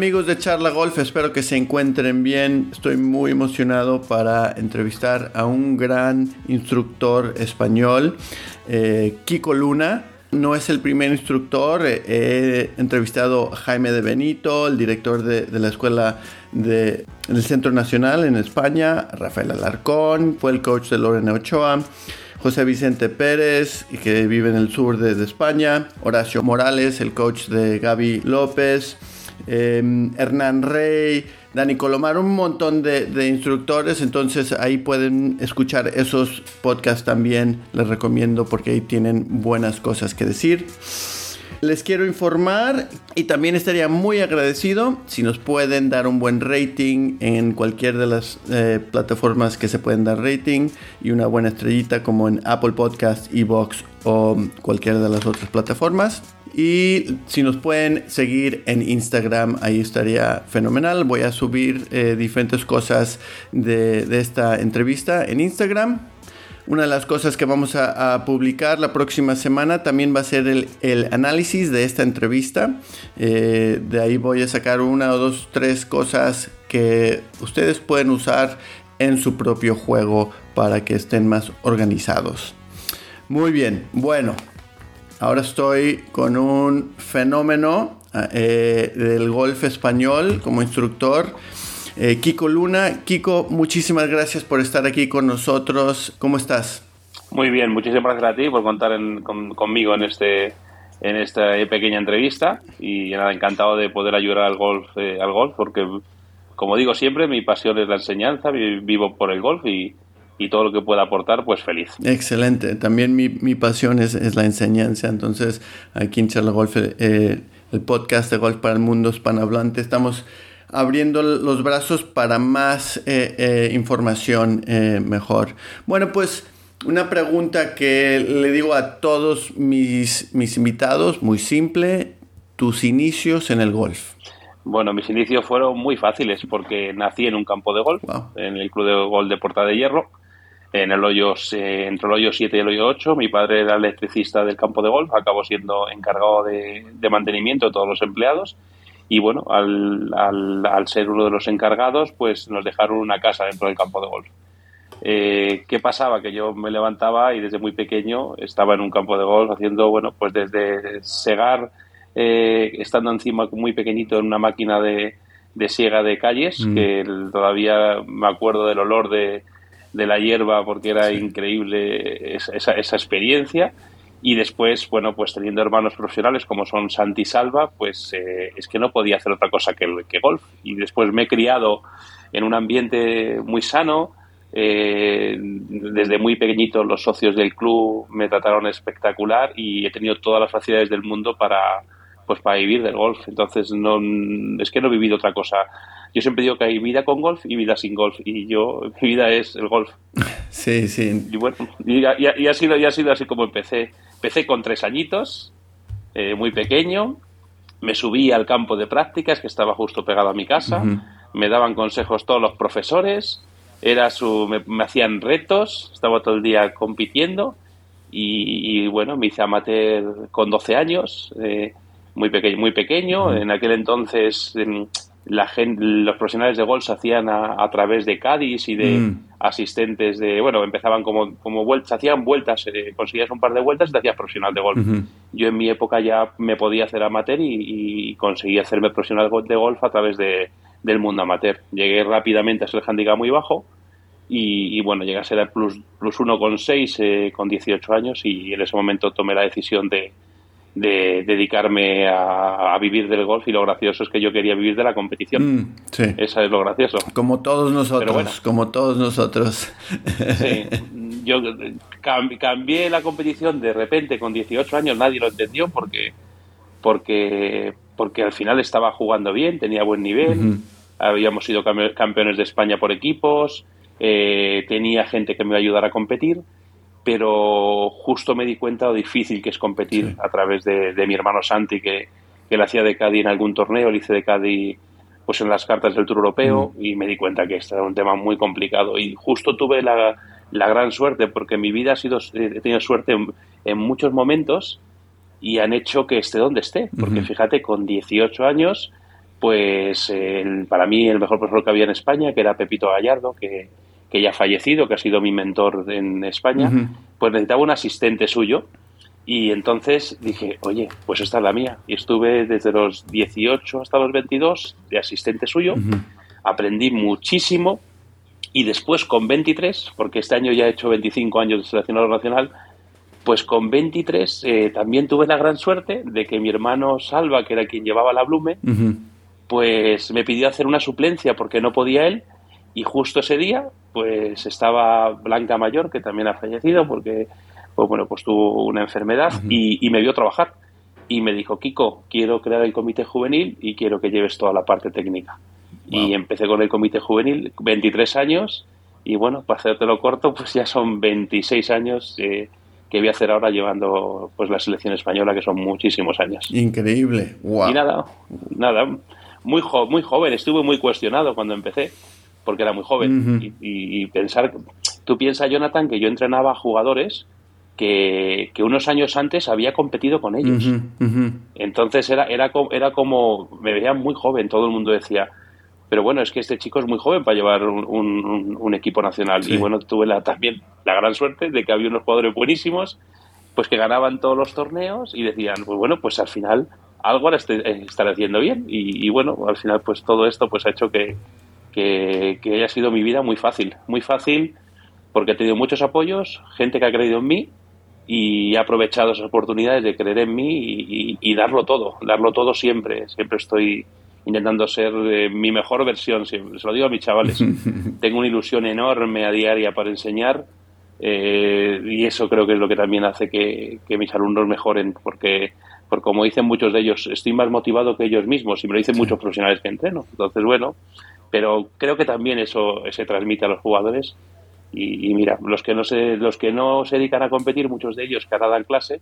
Amigos de Charla Golf, espero que se encuentren bien. Estoy muy emocionado para entrevistar a un gran instructor español, eh, Kiko Luna. No es el primer instructor, eh, he entrevistado a Jaime de Benito, el director de, la escuela del Centro Nacional en España, Rafael Alarcón, fue el coach de Lorena Ochoa. José Vicente Pérez, que vive en el sur de España, Horacio Morales, el coach de Gaby López, Em, Hernán Rey, Dani Colomar, un montón de, instructores, entonces ahí pueden escuchar esos podcasts también, les recomiendo porque ahí tienen buenas cosas que decir. Les quiero informar y también estaría muy agradecido si nos pueden dar un buen rating en cualquier de las eh, plataformas que se pueden dar rating y una buena estrellita como en Apple Podcast, Evox o cualquiera de las otras plataformas. Y si nos pueden seguir en Instagram, ahí estaría fenomenal. Voy a subir eh, diferentes cosas de, esta entrevista en Instagram. Una de las cosas que vamos a, publicar la próxima semana también va a ser el, análisis de esta entrevista. Eh, de ahí voy a sacar una o dos, tres cosas que ustedes pueden usar en su propio juego para que estén más organizados. Muy bien, bueno, Ahora estoy con un fenómeno eh, del golf español como instructor. Eh, Kiko Luna. Kiko, muchísimas gracias por estar aquí con nosotros. ¿Cómo estás? Muy bien, muchísimas gracias a ti por contar conmigo en este en esta pequeña entrevista y nada, encantado de poder ayudar al golf, eh, al golf porque como digo siempre, mi pasión es la enseñanza, vivo por el golf y, y todo lo que pueda aportar, pues feliz. Excelente. También mi, mi pasión es, es, la enseñanza. Entonces, aquí en Charla Golf, eh, el podcast de Golf para el Mundo Hispanohablante, estamos abriendo los brazos para más eh, eh, información mejor. Bueno, pues una pregunta que le digo a todos mis, mis invitados, muy simple, tus inicios en el golf. Bueno, mis inicios fueron muy fáciles porque nací en un campo de golf, en el Club de Golf de Porta de Hierro en el hoyo, entre el hoyo 7 y el hoyo 8. Mi padre era electricista del campo de golf, acabó siendo encargado de, mantenimiento de todos los empleados. Y bueno, al, al, ser uno de los encargados, pues nos dejaron una casa dentro del campo de golf. Eh, ¿Qué pasaba? Que yo me levantaba y desde muy pequeño estaba en un campo de golf haciendo, bueno, pues desde segar, eh, estando encima muy pequeñito en una máquina de, de siega de calles, mm. que todavía me acuerdo del olor de, de la hierba porque era increíble esa, esa, experiencia. Y después, bueno, pues teniendo hermanos profesionales como son Santi Salva, pues eh, es que no podía hacer otra cosa que, que golf. Y después me he criado en un ambiente muy sano. Eh, desde muy pequeñito los socios del club me trataron espectacular y he tenido todas las facilidades del mundo para, pues para vivir del golf. Entonces, no, es que no he vivido otra cosa yo siempre digo que hay vida con golf y vida sin golf, y yo, mi vida es el golf. Sí, sí. Y bueno, y, ha, sido, ha sido así como empecé. Empecé con tres añitos, eh, muy pequeño, me subí al campo de prácticas que estaba justo pegado a mi casa, me daban consejos todos los profesores, era su, me, hacían retos, estaba todo el día compitiendo y, bueno, me hice amateur con 12 años, eh, muy pequeño, muy pequeño. En aquel entonces la gente, los profesionales de golf se hacían a, través de Cádiz y de mm. asistentes de, bueno, empezaban como, como vueltas, hacían vueltas, eh, conseguías un par de vueltas y te hacías profesional de golf. Yo en mi época ya me podía hacer amateur y, conseguí hacerme profesional de golf a través de, del mundo amateur. Llegué rápidamente a ser el handicap muy bajo y, bueno, llegué a ser plus, plus 1,6 eh, con 18 años y en ese momento tomé la decisión de, de dedicarme a, vivir del golf y lo gracioso es que yo quería vivir de la competición. Mm, sí. Esa es lo gracioso. Como todos nosotros, como todos nosotros. Sí. Yo cambié la competición de repente con 18 años, nadie lo entendió porque porque porque al final estaba jugando bien, tenía buen nivel, habíamos sido campeones de España por equipos, eh, tenía gente que me iba a ayudar a competir pero justo me di cuenta lo difícil que es competir a través de, mi hermano Santi, que, que le hacía de Cádiz en algún torneo, le hice de Cádiz pues en las cartas del Tour Europeo mm. y me di cuenta que este era un tema muy complicado. Y justo tuve la, la gran suerte porque mi vida ha sido he tenido suerte en, muchos momentos y han hecho que esté donde esté. Porque fíjate con 18 años pues para mí el mejor profesor que había en España, que era Pepito Gallardo, que, que ya ha fallecido, que ha sido mi mentor en España, pues necesitaba un asistente suyo. Y entonces dije, oye, pues esta es la mía. Y estuve desde los 18 hasta los 22 de asistente suyo. Aprendí muchísimo. Y después con 23, porque este año ya he hecho 25 años de seleccionador nacional, pues con 23 eh, también tuve la gran suerte de que mi hermano Salva, que era quien llevaba la Blume, pues me pidió hacer una suplencia porque no podía él. Y justo ese día, pues estaba Blanca Mayor, que también ha fallecido porque pues bueno, pues tuvo una enfermedad y, me vio trabajar. Y me dijo, Kiko, quiero crear el comité juvenil y quiero que lleves toda la parte técnica. Y empecé con el comité juvenil, 23 años, y bueno, para hacértelo corto, pues ya son 26 años eh, que voy a hacer ahora llevando pues la selección española, que son muchísimos años. Increíble, wow. Y nada, nada, muy, muy joven, estuve muy cuestionado cuando empecé, porque era muy joven. y, y, pensar, tú piensas, Jonathan, que yo entrenaba a jugadores que, unos años antes había competido con ellos. Entonces era, era, era como, me veía muy joven, todo el mundo decía, pero bueno, es que este chico es muy joven para llevar un, equipo nacional. Y bueno, tuve la, también la gran suerte de que había unos jugadores buenísimos, pues que ganaban todos los torneos y decían, pues bueno, pues al final algo ahora estaré haciendo bien. Y, bueno, al final pues todo esto pues ha hecho que, que, que haya sido mi vida muy fácil, muy fácil porque he tenido muchos apoyos, gente que ha creído en mí y he aprovechado esas oportunidades de creer en mí y, darlo todo, darlo todo siempre. Siempre estoy intentando ser eh, mi mejor versión, se lo digo a mis chavales. Tengo una ilusión enorme a diaria para enseñar eh, y eso creo que es lo que también hace que, mis alumnos mejoren, porque, porque como dicen muchos de ellos, estoy más motivado que ellos mismos y me lo dicen muchos profesionales que entreno. Entonces, bueno, pero creo que también eso se transmite a los jugadores. Y, mira, los que no se, los que no se dedican a competir, muchos de ellos que ahora dan clase,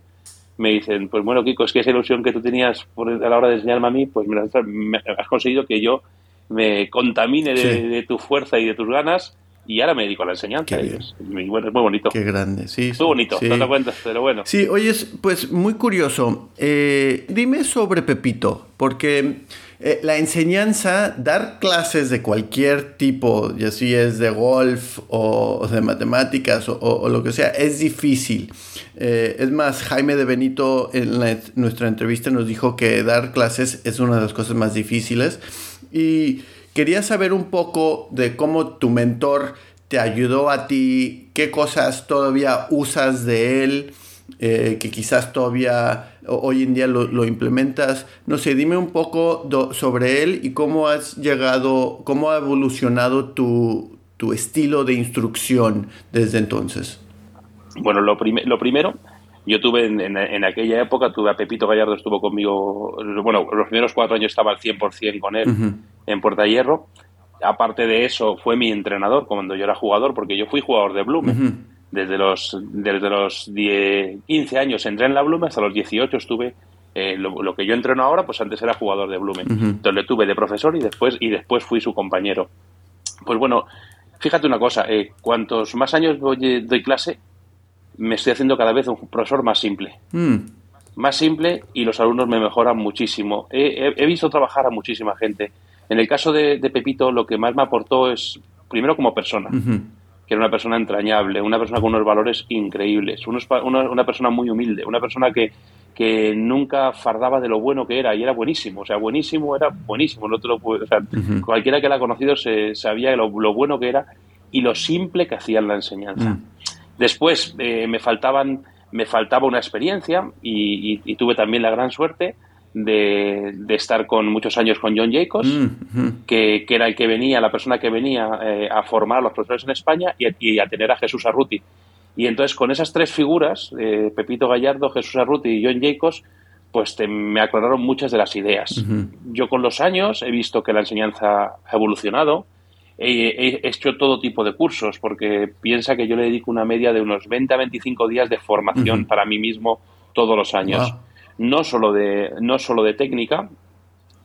me dicen, pues bueno, Kiko, es que esa ilusión que tú tenías por, a la hora de enseñarme a mí, pues me, has conseguido que yo me contamine de, tu fuerza y de tus ganas y ahora me dedico a la enseñanza. es, muy bonito. Qué grande, sí. Muy bonito, no te cuentas, pero bueno. Sí, oye, pues muy curioso. Eh, dime sobre Pepito, porque eh, la enseñanza, dar clases de cualquier tipo, ya si es de golf o, de matemáticas o, lo que sea, es difícil. Eh, es más, Jaime de Benito en nuestra entrevista nos dijo que dar clases es una de las cosas más difíciles. Y quería saber un poco de cómo tu mentor te ayudó a ti, qué cosas todavía usas de él. Eh, que quizás todavía hoy en día lo, implementas. No sé, dime un poco sobre él y cómo has llegado, cómo ha evolucionado tu, estilo de instrucción desde entonces. Bueno, lo, lo primero, yo tuve en, aquella época, tuve a Pepito Gallardo, estuvo conmigo, bueno, los primeros cuatro años estaba al 100% con él en Puerta Hierro. Aparte de eso, fue mi entrenador cuando yo era jugador, porque yo fui jugador de Blume desde los, desde los 10, 15 años entré en la Blume, hasta los 18 estuve, eh, lo, que yo entreno ahora, pues antes era jugador de Blume. Entonces le tuve de profesor y después, y después fui su compañero. Pues bueno, fíjate una cosa, eh, cuantos más años doy, doy, clase, me estoy haciendo cada vez un profesor más simple. Mm. Más simple y los alumnos me mejoran muchísimo. He, visto trabajar a muchísima gente. En el caso de, Pepito, lo que más me aportó es, primero como persona que era una persona entrañable, una persona con unos valores increíbles, una, persona muy humilde, una persona que, que nunca fardaba de lo bueno que era y era buenísimo, o sea, buenísimo era buenísimo, no te lo o sea, cualquiera que la ha conocido se, sabía lo, bueno que era y lo simple que hacía en la enseñanza. Mm. Después eh, me faltaban me faltaba una experiencia y, tuve también la gran suerte de, estar con muchos años con John Jacobs, mm, que, era el que venía, la persona que venía eh, a formar a los profesores en España y, a tener a Jesús Arruti. Y entonces con esas tres figuras, eh, Pepito Gallardo, Jesús Arruti y John Jacobs, pues me aclararon muchas de las ideas. Yo con los años he visto que la enseñanza ha evolucionado, he, hecho todo tipo de cursos, porque piensa que yo le dedico una media de unos 20 a 25 días de formación para mí mismo todos los años no solo de, no solo de técnica,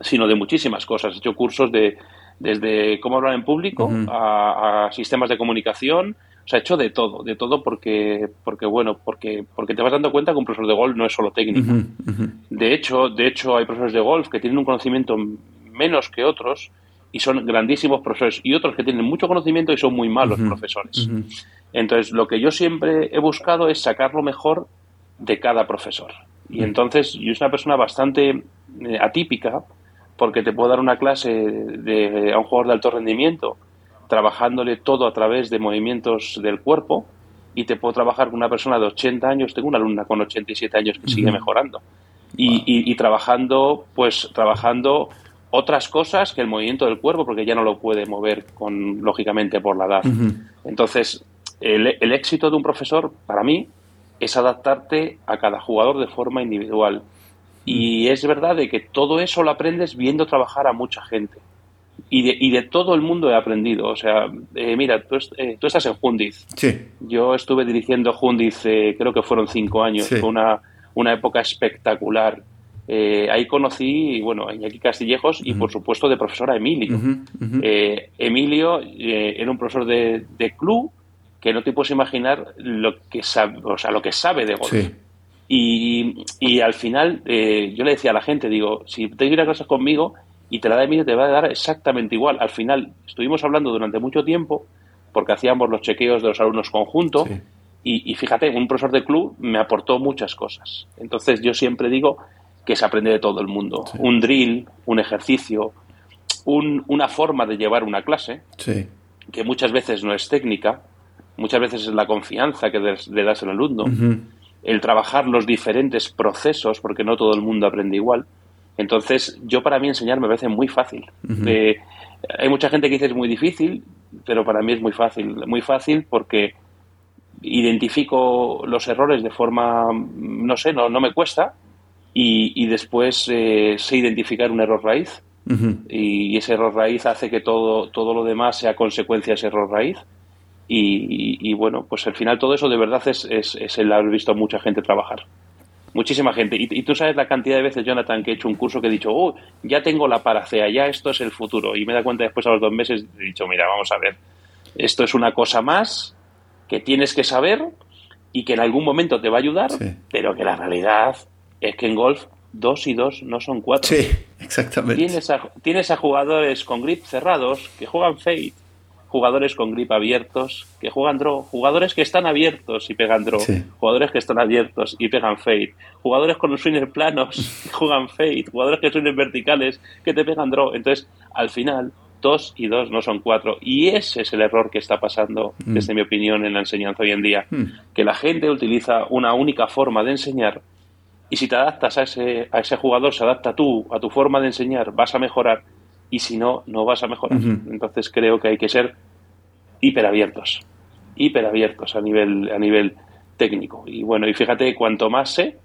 sino de muchísimas cosas. He hecho cursos de, desde cómo hablar en público a, sistemas de comunicación. O sea, he hecho de todo, de todo porque, porque bueno, porque, porque te vas dando cuenta que un profesor de golf no es solo técnico. De hecho, de hecho, hay profesores de golf que tienen un conocimiento menos que otros y son grandísimos profesores y otros que tienen mucho conocimiento y son muy malos profesores. Entonces, lo que yo siempre he buscado es sacar lo mejor de cada profesor. Y entonces, yo soy una persona bastante eh, atípica porque te puedo dar una clase de, a un jugador de alto rendimiento trabajándole todo a través de movimientos del cuerpo y te puedo trabajar con una persona de 80 años, tengo una alumna con 87 años que sigue mejorando. Y, trabajando, pues trabajando otras cosas que el movimiento del cuerpo, porque ya no lo puede mover con, lógicamente por la edad. Entonces, el, el, éxito de un profesor, para mí, es adaptarte a cada jugador de forma individual. Y es verdad de que todo eso lo aprendes viendo trabajar a mucha gente y de, y de todo el mundo he aprendido. O sea, eh, mira, tú, eh, tú, estás en Jundiz. Sí. Yo estuve dirigiendo Jundiz, eh, creo que fueron cinco años. Fue una, una época espectacular. Ahí conocí, bueno, a Iñaki Castillejos y, por supuesto, de profesora Emilio. Emilio era un profesor de, de, club que no te puedes imaginar lo que sabe, o sea, lo que sabe de golf. Sí. Y, y, al final yo le decía a la gente, digo, si te ir a clases conmigo, y te la da Emilio, te va a dar exactamente igual. Al final estuvimos hablando durante mucho tiempo porque hacíamos los chequeos de los alumnos conjunto y, fíjate, un profesor de club me aportó muchas cosas. Entonces yo siempre digo que se aprende de todo el mundo. Un drill, un ejercicio, una forma de llevar una clase, que muchas veces no es técnica, muchas veces es la confianza que le das al alumno, el trabajar los diferentes procesos, porque no todo el mundo aprende igual. Entonces, yo para mí enseñar me parece muy fácil. Eh, hay mucha gente que dice es muy difícil, pero para mí es muy fácil. Muy fácil porque identifico los errores de forma, no sé, no, no me cuesta, y, después eh, sé identificar un error raíz, y, ese error raíz hace que todo, todo lo demás sea consecuencia de ese error raíz. Y, bueno, pues al final todo eso de verdad es, es, es el haber visto a mucha gente trabajar muchísima gente. Y, tú sabes la cantidad de veces, Jonathan, que he hecho un curso que he dicho, oh, ya tengo la paracea, ya esto es el futuro. Y me da cuenta después a los dos meses, he dicho, mira, vamos a ver, esto es una cosa más que tienes que saber y que en algún momento te va a ayudar, pero que la realidad es que en golf dos y dos no son cuatro. Sí, exactamente. Tienes a, tienes a jugadores con grip cerrados que juegan fade jugadores con grip abiertos que juegan draw, jugadores que están abiertos y pegan draw, jugadores que están abiertos y pegan fade, jugadores con los swingers planos que juegan fade, jugadores que son verticales que te pegan draw. Entonces, al final, dos y dos no son cuatro. Y ese es el error que está pasando, mm. desde mi opinión, en la enseñanza hoy en día. Mm. Que la gente utiliza una única forma de enseñar y si te adaptas a ese, a ese jugador, se adapta tú, a tu forma de enseñar, vas a mejorar y si no, no vas a mejorar. Entonces creo que hay que ser hiperabiertos, hiperabiertos a nivel, a nivel técnico. Y bueno, y fíjate, cuanto más sé,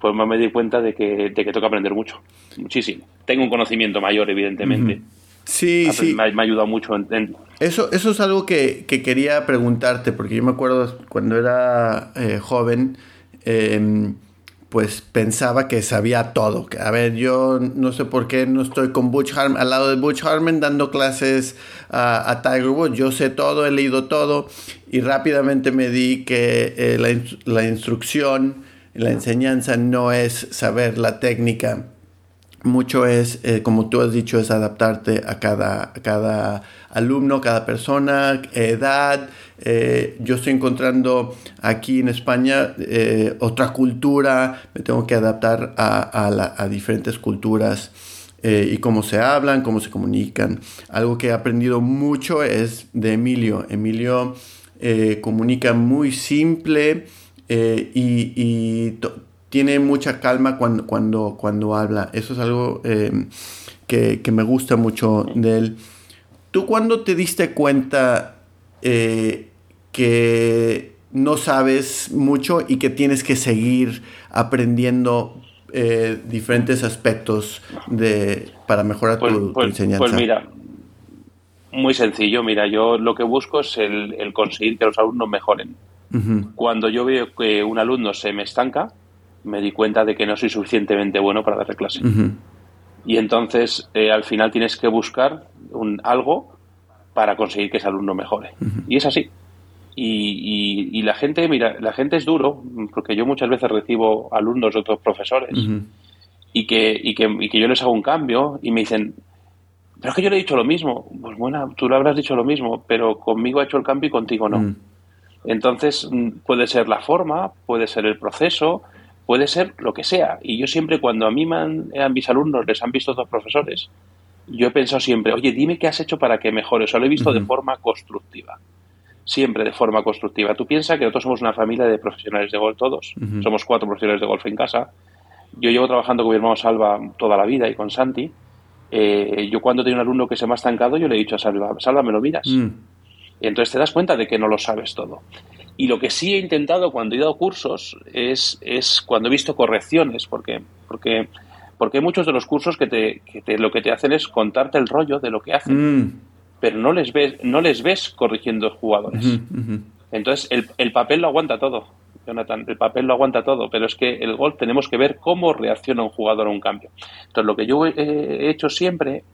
pues más me di cuenta de que, de que toca aprender mucho, muchísimo. Tengo un conocimiento mayor, evidentemente. Sí, sí. Me, ha ayudado mucho. En, Eso, eso es algo que, quería preguntarte, porque yo me acuerdo cuando era eh, joven, eh, pues pensaba que sabía todo. A ver, yo no sé por qué no estoy con Butch Harmon, al lado de Butch Harmon dando clases a, Tiger Woods. Yo sé todo, he leído todo y rápidamente me di que eh, la, la, instrucción, la enseñanza no es saber la técnica. Mucho es, eh, como tú has dicho, es adaptarte a cada, a cada alumno, cada persona, edad, eh, yo estoy encontrando aquí en España eh, otra cultura, me tengo que adaptar a, diferentes culturas eh, y cómo se hablan, cómo se comunican. Algo que he aprendido mucho es de Emilio. Emilio comunica muy simple y, tiene mucha calma cuando, cuando, cuando habla. Eso es algo que, que, me gusta mucho de él. ¿Tú cuándo te diste cuenta que no sabes mucho y que tienes que seguir aprendiendo eh, diferentes aspectos de, para mejorar tu, pues, pues, enseñanza? Pues mira, muy sencillo. Mira, yo lo que busco es el, conseguir que los alumnos mejoren. Cuando yo veo que un alumno se me estanca, me di cuenta de que no soy suficientemente bueno para darle clase. Y entonces, eh, al final tienes que buscar un, algo para conseguir que ese alumno mejore. Y es así. Y, la gente, mira, la gente es duro, porque yo muchas veces recibo alumnos de otros profesores y, que, y, que, y que yo les hago un cambio y me dicen, pero es que yo le he dicho lo mismo. Pues bueno, tú le habrás dicho lo mismo, pero conmigo ha hecho el cambio y contigo no. Mm. Entonces, mm, puede ser la forma, puede ser el proceso, puede ser lo que sea. Y yo siempre, cuando a mí me han, a mis alumnos les han visto dos profesores, yo he pensado siempre, oye, dime qué has hecho para que mejore. O sea, lo he visto de forma constructiva. Siempre de forma constructiva. Tú piensas que nosotros somos una familia de profesionales de golf todos. Somos cuatro profesionales de golf en casa. Yo llevo trabajando con mi hermano Salva toda la vida y con Santi. Eh, yo cuando tengo un alumno que se me ha estancado, yo le he dicho a Salva, Salva, ¿me lo miras? Y entonces te das cuenta de que no lo sabes todo. Y lo que sí he intentado cuando he dado cursos es, es cuando he visto correcciones, porque, porque, porque hay muchos de los cursos que, te, que lo que te hacen es contarte el rollo de lo que hacen, mm. Pero no les ves, no les ves corrigiendo jugadores. Entonces el, el papel lo aguanta todo. Jonathan, el papel lo aguanta todo, pero es que el gol tenemos que ver cómo reacciona un jugador a un cambio. Entonces, lo que yo he hecho siempre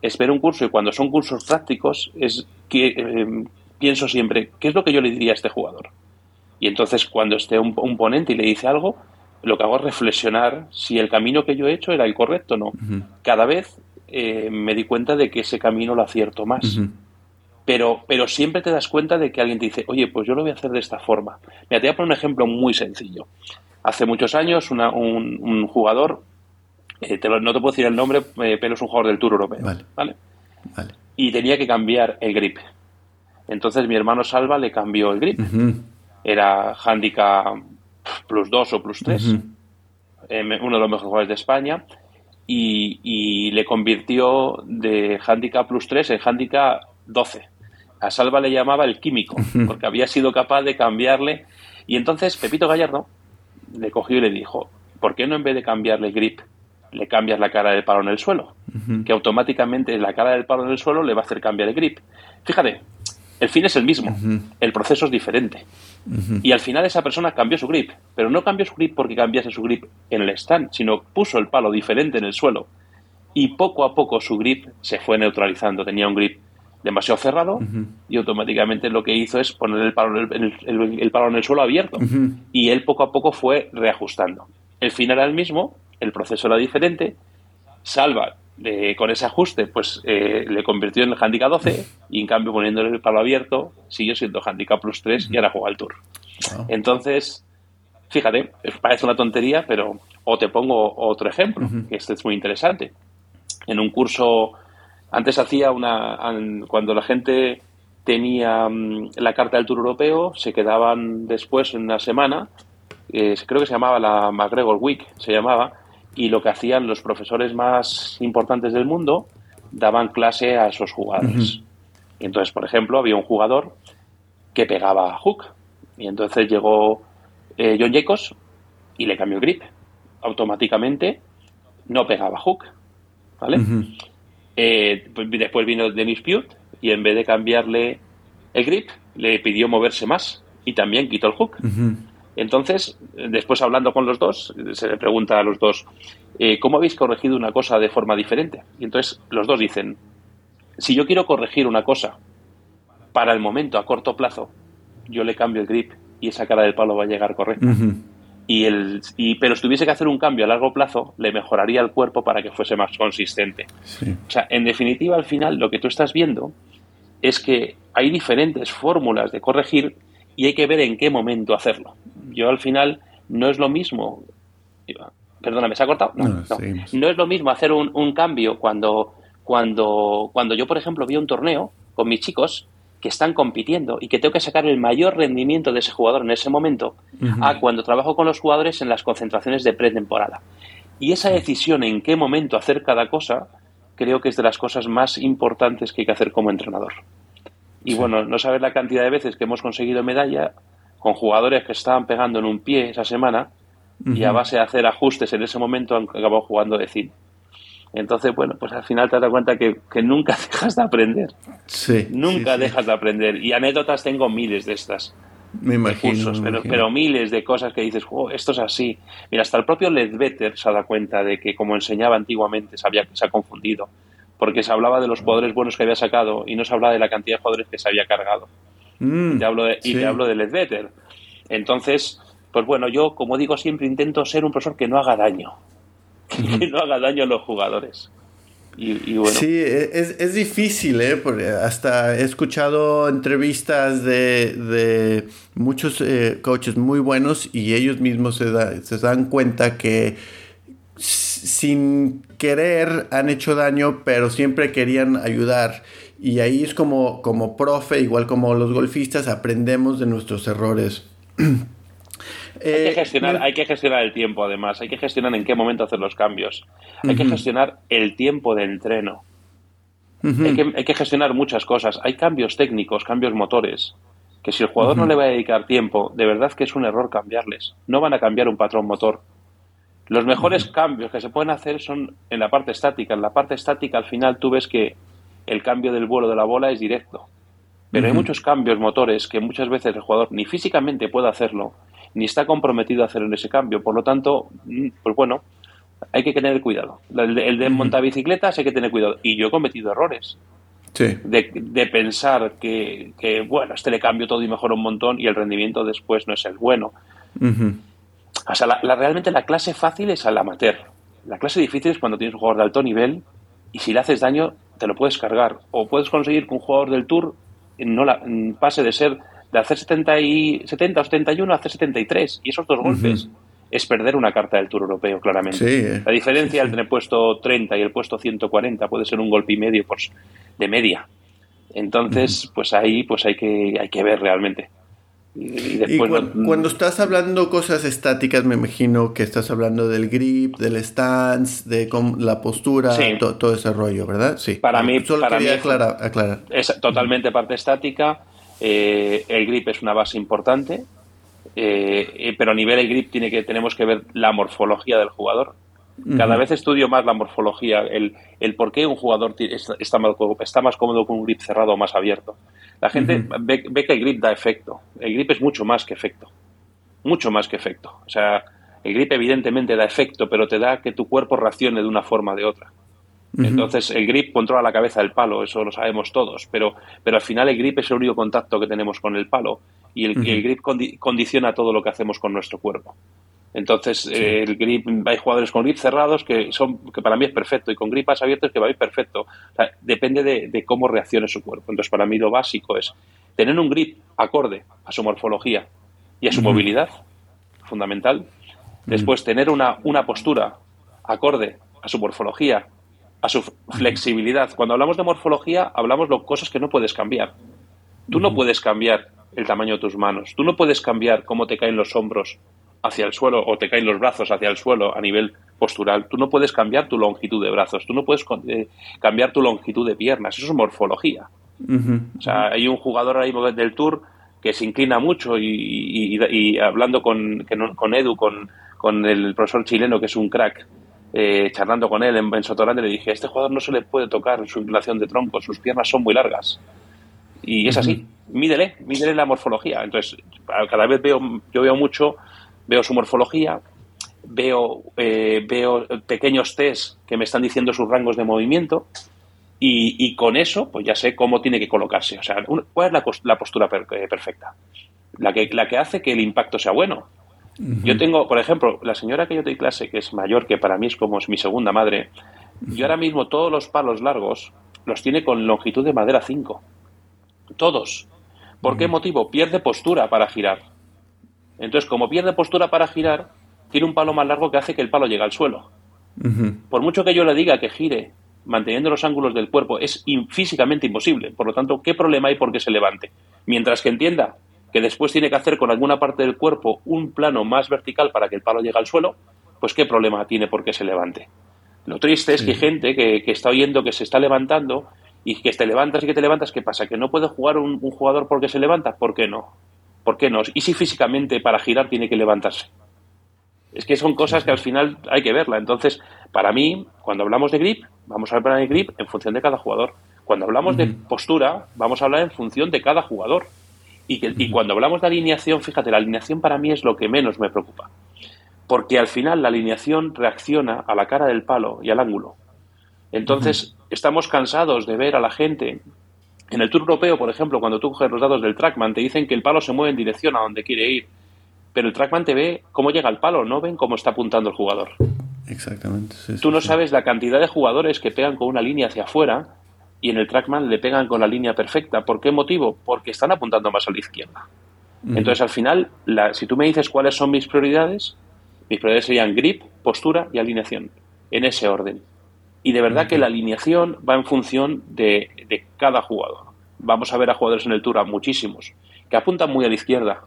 es ver un curso y cuando son cursos prácticos es que eh, pienso siempre, ¿qué es lo que yo le diría a este jugador? Y entonces cuando esté un, ponente y le dice algo, lo que hago es reflexionar si el camino que yo he hecho era el correcto o no. Cada vez eh, me di cuenta de que ese camino lo acierto más. Pero, pero siempre te das cuenta de que alguien te dice, oye, pues yo lo voy a hacer de esta forma. Mira, te voy a poner un ejemplo muy sencillo. Hace muchos años un, jugador, eh, no te puedo decir el nombre, eh, pero es un jugador del Tour Europeo. Vale. Y tenía que cambiar el grip. Entonces mi hermano Salva le cambió el grip. Era handicap plus 2 o plus 3. Eh, uno de los mejores jugadores de España. Y, y, le convirtió de handicap plus 3 en handicap 12. A Salva le llamaba el químico, porque había sido capaz de cambiarle. Y entonces Pepito Gallardo le cogió y le dijo, ¿por qué no en vez de cambiarle grip, le cambias la cara del palo en el suelo? Que automáticamente la cara del palo en el suelo le va a hacer cambiar el grip. Fíjate, el fin es el mismo, el proceso es diferente. Y al final esa persona cambió su grip, pero no cambió su grip porque cambiase su grip en el stand, sino puso el palo diferente en el suelo. Y poco a poco su grip se fue neutralizando. Tenía un grip demasiado cerrado y automáticamente lo que hizo es poner el palo en el, palo en el suelo abierto y él poco a poco fue reajustando. El final era el mismo, el proceso era diferente, Salva con ese ajuste pues eh, le convirtió en el handicap 12 y en cambio poniéndole el palo abierto siguió siendo handicap plus 3 y ahora juega el tour. Entonces, fíjate, parece una tontería, pero o te pongo otro ejemplo, que este es muy interesante. En un curso antes hacía una. Cuando la gente tenía mm, la carta del Tour Europeo, se quedaban después en una semana, eh, creo que se llamaba la McGregor Week, se llamaba, y lo que hacían los profesores más importantes del mundo daban clase a esos jugadores. Y entonces, por ejemplo, había un jugador que pegaba a Hook, y entonces llegó eh, John Jacobs y le cambió el grip. Automáticamente no pegaba Hook. ¿Vale? Eh, pues después vino Dennis Pute y en vez de cambiarle el grip, le pidió moverse más y también quitó el hook. Entonces, después hablando con los dos, se le pregunta a los dos, eh, ¿cómo habéis corregido una cosa de forma diferente? Y entonces los dos dicen, si yo quiero corregir una cosa para el momento, a corto plazo, yo le cambio el grip y esa cara del palo va a llegar correcta y el, y, pero si tuviese que hacer un cambio a largo plazo, le mejoraría el cuerpo para que fuese más consistente. O sea, en definitiva, al final, lo que tú estás viendo es que hay diferentes fórmulas de corregir y hay que ver en qué momento hacerlo. Yo al final no es lo mismo. Perdóname, ¿se ha cortado? No, no, no. es lo mismo hacer un, un cambio cuando, cuando, cuando yo, por ejemplo, vi un torneo con mis chicos que están compitiendo y que tengo que sacar el mayor rendimiento de ese jugador en ese momento a cuando trabajo con los jugadores en las concentraciones de pretemporada. Y esa decisión en qué momento hacer cada cosa, creo que es de las cosas más importantes que hay que hacer como entrenador. Y bueno, no sabes la cantidad de veces que hemos conseguido medalla con jugadores que estaban pegando en un pie esa semana y a base de hacer ajustes en ese momento han acabado jugando de cine. Entonces, bueno, pues al final te das cuenta que, nunca dejas de aprender. Sí. Nunca dejas de aprender. Y anécdotas tengo miles de estas. Me imagino, pero, miles de cosas que dices, oh, esto es así. Mira, hasta el propio Ledbetter se ha dado cuenta de que, como enseñaba antiguamente, sabía que se ha confundido. Porque se hablaba de los jugadores buenos que había sacado y no se hablaba de la cantidad de jugadores que se había cargado. Mm, te hablo de, y te hablo de Ledbetter. Entonces, pues bueno, yo, como digo, siempre intento ser un profesor que no haga daño que no haga daño a los jugadores. Y, bueno. Sí, es, es, difícil, ¿eh? Porque hasta he escuchado entrevistas de, de muchos eh, coaches muy buenos y ellos mismos se, se dan cuenta que sin querer han hecho daño, pero siempre querían ayudar. Y ahí es como, como profe, igual como los golfistas, aprendemos de nuestros errores. hay, que gestionar, hay que gestionar el tiempo, además. Hay que gestionar en qué momento hacer los cambios. Hay que gestionar el tiempo de entreno. hay, que, hay, que, gestionar muchas cosas. Hay cambios técnicos, cambios motores, que si el jugador no le va a dedicar tiempo, de verdad que es un error cambiarles. No van a cambiar un patrón motor. Los mejores cambios que se pueden hacer son en la parte estática. En la parte estática, al final, tú ves que el cambio del vuelo de la bola es directo. Pero hay muchos cambios motores que muchas veces el jugador ni físicamente puede hacerlo, ni está comprometido a hacer ese cambio. Por lo tanto, mm, pues bueno, hay que tener cuidado. El de, el montar bicicletas hay que tener cuidado. Y yo he cometido errores. De, pensar que, bueno, este le cambio todo y mejora un montón y el rendimiento después no es el bueno. O sea, la, realmente la clase fácil es al amateur. La clase difícil es cuando tienes un jugador de alto nivel y si le haces daño te lo puedes cargar. O puedes conseguir que un jugador del Tour no la, pase de ser de hacer 70, y, 70 o 71 a hacer 73. Y esos dos golpes es perder una carta del Tour Europeo, claramente. la diferencia entre el puesto 30 y el puesto 140 puede ser un golpe y medio pues, de media. Entonces, pues ahí pues hay que, hay que ver realmente. Y, cuando, estás hablando cosas estáticas, me imagino que estás hablando del grip, del stance, de la postura, todo ese rollo, ¿verdad? Sí. Para mí, Solo para quería aclarar, Es totalmente parte estática. Eh, el grip es una base importante, eh, eh, pero a nivel el grip tiene que, tenemos que ver la morfología del jugador. Cada vez estudio más la morfología, el, el por qué un jugador está, más, está más cómodo con un grip cerrado o más abierto. La gente ve, que el grip da efecto. El grip es mucho más que efecto. Mucho más que efecto. O sea, el grip evidentemente da efecto, pero te da que tu cuerpo reaccione de una forma o de otra. Entonces, el grip controla la cabeza del palo, eso lo sabemos todos, pero, pero al final el grip es el único contacto que tenemos con el palo y el, el grip condiciona todo lo que hacemos con nuestro cuerpo. Entonces, eh, el grip, hay jugadores con grip cerrados que son que para mí es perfecto y con gripas abiertos que va a ir perfecto. depende de, cómo reaccione su cuerpo. Entonces, para mí lo básico es tener un grip acorde a su morfología y a su movilidad, fundamental. Después, tener una, una postura acorde a su morfología, a su flexibilidad. Cuando hablamos de morfología, hablamos de cosas que no puedes cambiar. Tú no puedes cambiar el tamaño de tus manos. Tú no puedes cambiar cómo te caen los hombros hacia el suelo o te caen los brazos hacia el suelo a nivel postural, tú no puedes cambiar tu longitud de brazos, tú no puedes eh, cambiar tu longitud de piernas, eso es morfología. o sea, hay un jugador ahí del Tour que se inclina mucho y, hablando con, con Edu, con, con, el profesor chileno que es un crack, eh, charlando con él en, en le dije, a este jugador no se le puede tocar su inclinación de tronco, sus piernas son muy largas. Y es así, mídele, mídele la morfología. Entonces, cada vez veo, yo veo mucho veo su morfología, veo, eh, veo pequeños test que me están diciendo sus rangos de movimiento y, con eso pues ya sé cómo tiene que colocarse. O sea, ¿cuál es la, postura eh, perfecta? La que, la que hace que el impacto sea bueno. Yo tengo, por ejemplo, la señora que yo doy clase, que es mayor, que para mí es como mi segunda madre, yo ahora mismo todos los palos largos los tiene con longitud de madera 5. Todos. ¿Por qué motivo? Pierde postura para girar. Entonces, como pierde postura para girar, tiene un palo más largo que hace que el palo llegue al suelo. Por mucho que yo le diga que gire manteniendo los ángulos del cuerpo, es físicamente imposible. Por lo tanto, ¿qué problema hay por que se levante? Mientras que entienda que después tiene que hacer con alguna parte del cuerpo un plano más vertical para que el palo llegue al suelo, pues ¿qué problema tiene por qué se levante? Lo triste es que hay gente que, está oyendo que se está levantando y que te levantas y que te levantas, ¿qué pasa? ¿Que no puede jugar un, un jugador porque se levanta? ¿Por qué no? ¿Por qué no? ¿Y si físicamente para girar tiene que levantarse? Es que son cosas que al final hay que verla. Entonces, para mí, cuando hablamos de grip, vamos a hablar de grip en función de cada jugador. Cuando hablamos de postura, vamos a hablar en función de cada jugador. Y, y cuando hablamos de alineación, fíjate, la alineación para mí es lo que menos me preocupa. Porque al final la alineación reacciona a la cara del palo y al ángulo. Entonces, estamos cansados de ver a la gente en el Tour Europeo, por ejemplo, cuando tú coges los datos del Trackman, te dicen que el palo se mueve en dirección a donde quiere ir. Pero el Trackman te ve cómo llega el palo, no ven cómo está apuntando el jugador. Exactamente. Tú no sabes la cantidad de jugadores que pegan con una línea hacia afuera y en el trackman le pegan con la línea perfecta. ¿Por qué motivo? Porque están apuntando más a la izquierda. Entonces, al final, si tú me dices cuáles son mis prioridades, mis prioridades serían grip, postura y alineación, en ese orden. Y de verdad que la alineación va en función de, de, cada jugador. Vamos a ver a jugadores en el Tour, muchísimos, que apuntan muy a la izquierda,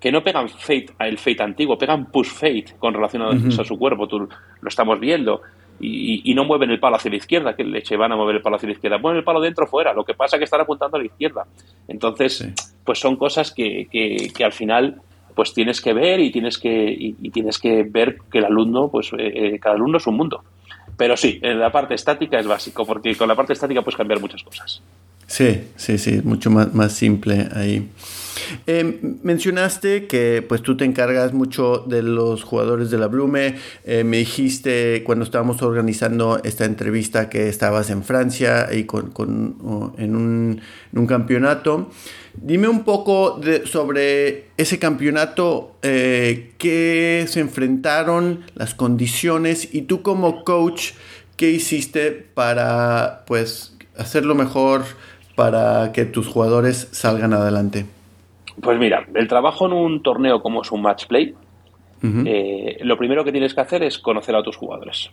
que no pegan fade, el fade antiguo, pegan push fade con relación a, su cuerpo, tú lo estamos viendo. Y, no mueven el palo hacia la izquierda, que leche van a mover el palo hacia la izquierda, mueven el palo dentro fuera, lo que pasa es que están apuntando a la izquierda. Entonces, pues son cosas que, que, al final pues tienes que ver y tienes que, y, tienes que ver que el alumno, pues eh, eh, cada alumno es un mundo. Pero sí, en la parte estática es básico, porque con la parte estática puedes cambiar muchas cosas. Sí, sí, sí, mucho más, más simple ahí. Eh, mencionaste que pues tú te encargas mucho de los jugadores de la Blume. Eh, me dijiste cuando estábamos organizando esta entrevista que estabas en Francia y con, en, un, campeonato. Dime un poco sobre ese campeonato, eh, qué se enfrentaron, las condiciones y tú como coach, ¿qué hiciste para pues hacerlo mejor para que tus jugadores salgan adelante? Pues mira, el trabajo en un torneo como es un match play, eh, lo primero que tienes que hacer es conocer a tus jugadores.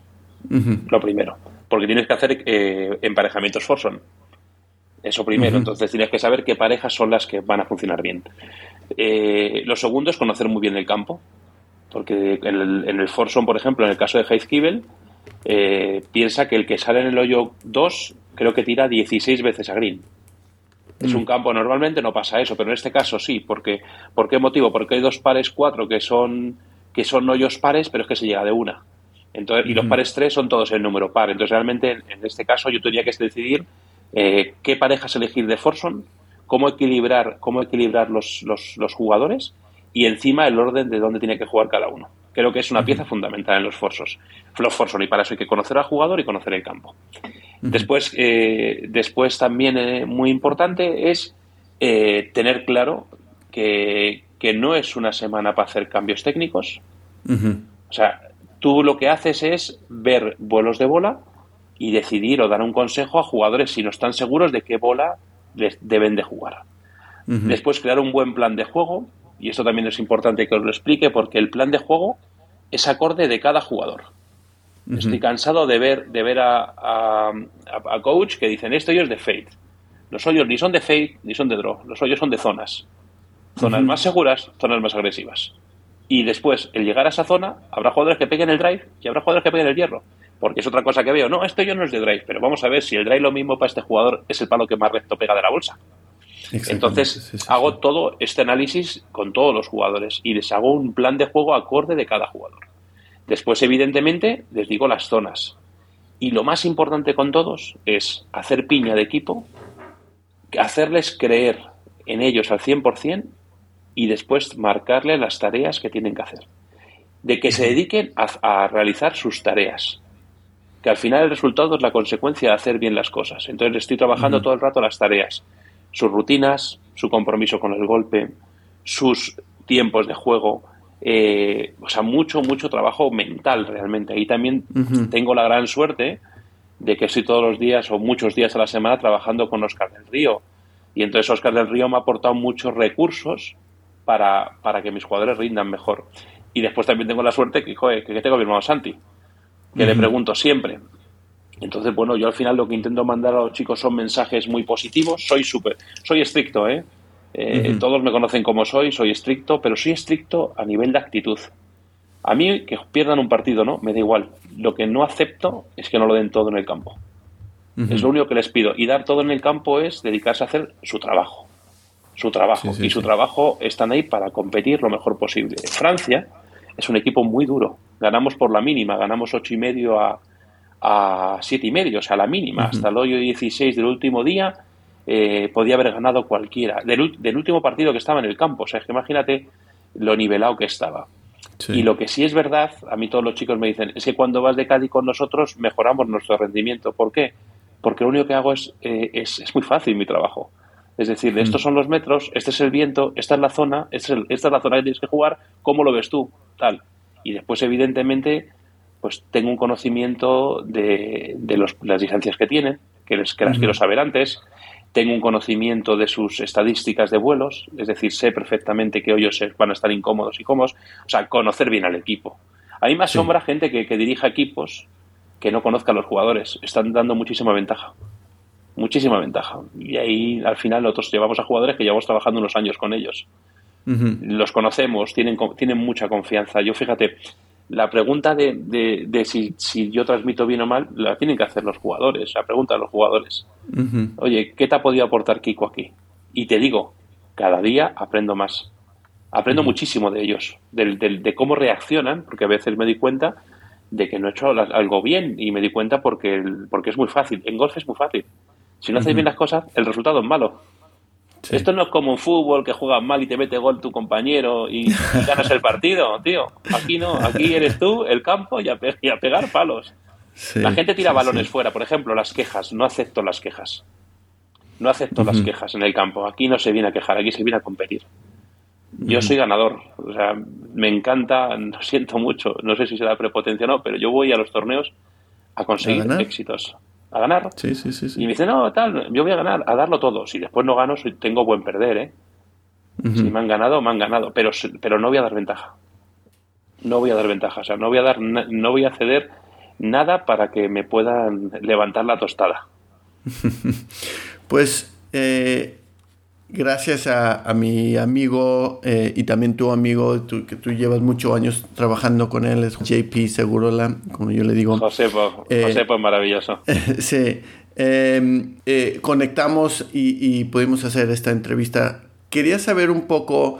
Lo primero. Porque tienes que hacer eh, emparejamientos Forson. Eso primero. Entonces tienes que saber qué parejas son las que van a funcionar bien. Eh, lo segundo es conocer muy bien el campo. Porque en el, en Forson, por ejemplo, en el caso de Heizkibel, piensa que el que sale en el hoyo 2 creo que tira 16 veces a green. Es un mm. campo, normalmente no pasa eso, pero en este caso sí. Porque, ¿Por qué motivo? Porque hay dos pares cuatro que son, que son hoyos pares, pero es que se llega de una. Entonces, Y los pares tres son todos el número par. Entonces, realmente, en este caso, yo tendría que decidir eh, qué parejas elegir de Forson, cómo equilibrar, cómo equilibrar los, los, los, jugadores y encima el orden de dónde tiene que jugar cada uno. Creo que es una pieza fundamental en los Forsos. Los Forson, y para eso hay que conocer al jugador y conocer el campo. Después, eh, después también eh, muy importante es eh, tener claro que, no es una semana para hacer cambios técnicos. O sea, tú lo que haces es ver vuelos de bola y decidir o dar un consejo a jugadores si no están seguros de qué bola les deben de jugar. Después crear un buen plan de juego, y esto también es importante que os lo explique porque el plan de juego es acorde de cada jugador. Estoy cansado de ver, de ver a, a, coach que dicen esto es de fade. Los hoyos ni son de fade ni son de draw. Los hoyos son de zonas. Zonas más seguras, zonas más agresivas. Y después, el llegar a esa zona, habrá jugadores que peguen el drive y habrá jugadores que peguen el hierro. Porque es otra cosa que veo. No, esto yo no es de drive, pero vamos a ver si el drive lo mismo para este jugador es el palo que más recto pega de la bolsa. Entonces, hago todo este análisis con todos los jugadores y les hago un plan de juego acorde de cada jugador. Después, evidentemente, les digo las zonas. Y lo más importante con todos es hacer piña de equipo, hacerles creer en ellos al 100% y después marcarles las tareas que tienen que hacer. De que se dediquen a, realizar sus tareas. Que al final el resultado es la consecuencia de hacer bien las cosas. Entonces estoy trabajando todo el rato las tareas. Sus rutinas, su compromiso con el golpe, sus tiempos de juego, eh, o sea, mucho, mucho trabajo mental realmente. Ahí también tengo la gran suerte de que estoy todos los días o muchos días a la semana trabajando con Oscar del Río. Y entonces Oscar del Río me ha aportado muchos recursos para, para que mis jugadores rindan mejor. Y después también tengo la suerte que, joder, que tengo a mi hermano Santi, que le pregunto siempre. Entonces, bueno, yo al final lo que intento mandar a los chicos son mensajes muy positivos. Soy súper, soy estricto, ¿eh? Eh, todos me conocen como soy, soy estricto, pero soy estricto a nivel de actitud. A mí que pierdan un partido, ¿no? Me da igual. Lo que no acepto es que no lo den todo en el campo. Es lo único que les pido. Y dar todo en el campo es dedicarse a hacer su trabajo. Su trabajo. y su trabajo están ahí para competir lo mejor posible. Francia es un equipo muy duro. Ganamos por la mínima, ganamos ocho y medio a, a siete y medio, o sea, la mínima, hasta el hoyo 16 del último día eh, podía haber ganado cualquiera. Del, último partido que estaba en el campo. O sea, es que imagínate lo nivelado que estaba. Y lo que sí es verdad, a mí todos los chicos me dicen, es que cuando vas de Cádiz con nosotros mejoramos nuestro rendimiento. ¿Por qué? Porque lo único que hago es, eh, es, muy fácil mi trabajo. Es decir, mm. estos son los metros, este es el viento, esta es la zona, esta es, la zona que tienes que jugar, ¿cómo lo ves tú? Tal. Y después, evidentemente, pues tengo un conocimiento de, de las licencias que tienen, que, que las quiero saber antes, tengo un conocimiento de sus estadísticas de vuelos, es decir, sé perfectamente que ellos van a estar incómodos y cómodos, o sea, conocer bien al equipo. A mí me asombra gente que, dirija equipos que no conozca a los jugadores, están dando muchísima ventaja, muchísima ventaja. Y ahí al final nosotros llevamos a jugadores que llevamos trabajando unos años con ellos. Los conocemos, tienen, tienen mucha confianza. Yo fíjate, la pregunta de, de, si, si, yo transmito bien o mal la tienen que hacer los jugadores, la pregunta de los jugadores. Oye, ¿qué te ha podido aportar Kiko aquí? Y te digo, cada día aprendo más. Aprendo muchísimo de ellos, de, de, cómo reaccionan, porque a veces me di cuenta de que no he hecho algo bien y me di cuenta porque, porque es muy fácil. En golf es muy fácil. Si no hacéis bien las cosas, el resultado es malo. Esto no es como un fútbol que juegas mal y te mete gol tu compañero y, ganas el partido, tío. Aquí no, aquí eres tú, el campo y a, pegar palos. la gente tira balones fuera, por ejemplo, las quejas. No acepto las quejas. No acepto las quejas en el campo. Aquí no se viene a quejar, aquí se viene a competir. Yo soy ganador, o sea, me encanta, lo siento mucho, no sé si será prepotencia o no, pero yo voy a los torneos a conseguir éxitos a ganar. Sí, sí, sí, Y me dice, no, tal, yo voy a ganar, a darlo todo. Si después no gano, tengo buen perder, ¿eh? Si me han ganado, me han ganado. Pero, pero no voy a dar ventaja. No voy a dar ventaja. O sea, no voy a dar, no voy a ceder nada para que me puedan levantar la tostada. pues eh, gracias a, mi amigo eh, y también tu amigo, que tú llevas muchos años trabajando con él, es JP Segurola, como yo le digo. Josepo, eh, Josepo es maravilloso. sí, em, eh, conectamos y, pudimos hacer esta entrevista. Quería saber un poco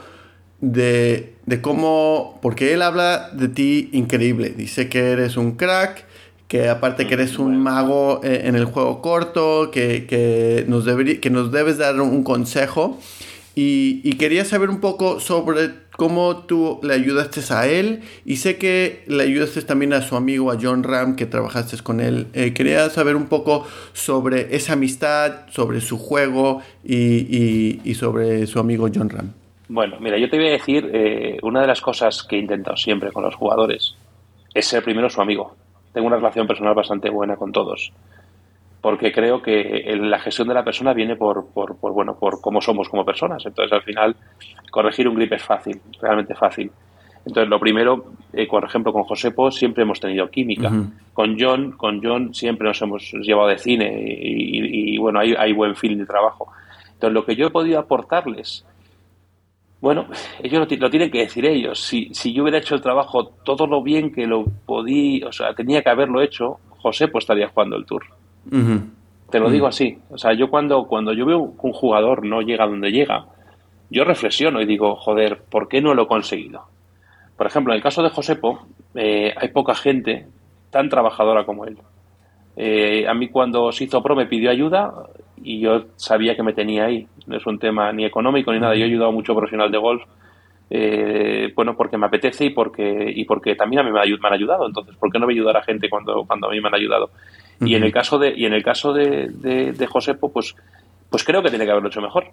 de, de cómo, porque él habla de ti increíble, dice que eres un crack, que aparte que eres un mago eh, en el juego corto, que, nos, que nos debes dar un consejo. Y, quería saber un poco sobre cómo tú le ayudaste a él y sé que le ayudaste también a su amigo, a John Ram, que trabajaste con él. Eh, quería saber un poco sobre esa amistad, sobre su juego y, sobre su amigo John Ram. Bueno, mira, yo te voy a decir, eh, una de las cosas que he intentado siempre con los jugadores es ser primero su amigo tengo una relación personal bastante buena con todos. Porque creo que la gestión de la persona viene por, por, bueno, por cómo somos como personas. Entonces, al final, corregir un grip es fácil, realmente fácil. Entonces, lo primero, eh, por ejemplo, con Josepo siempre hemos tenido química. Con John, con John siempre nos hemos llevado de cine y, y bueno, hay, hay, buen feeling de trabajo. Entonces, lo que yo he podido aportarles bueno, ellos lo, tienen que decir ellos. Si, si yo hubiera hecho el trabajo todo lo bien que lo podía, o sea, tenía que haberlo hecho, José pues estaría jugando el tour. Te lo digo así. O sea, yo cuando, cuando yo veo que un jugador no llega donde llega, yo reflexiono y digo, joder, ¿por qué no lo he conseguido? Por ejemplo, en el caso de Josepo, eh, hay poca gente tan trabajadora como él. Eh, a mí cuando se hizo pro me pidió ayuda y yo sabía que me tenía ahí. No es un tema ni económico ni nada. Yo he ayudado mucho profesional de golf, eh, bueno, porque me apetece y porque y porque también a mí me, han ayudado. Entonces, ¿por qué no me ayudar a gente cuando, cuando a mí me han ayudado? Y en el caso de y en el caso de, de, Josepo, pues pues creo que tiene que haberlo hecho mejor,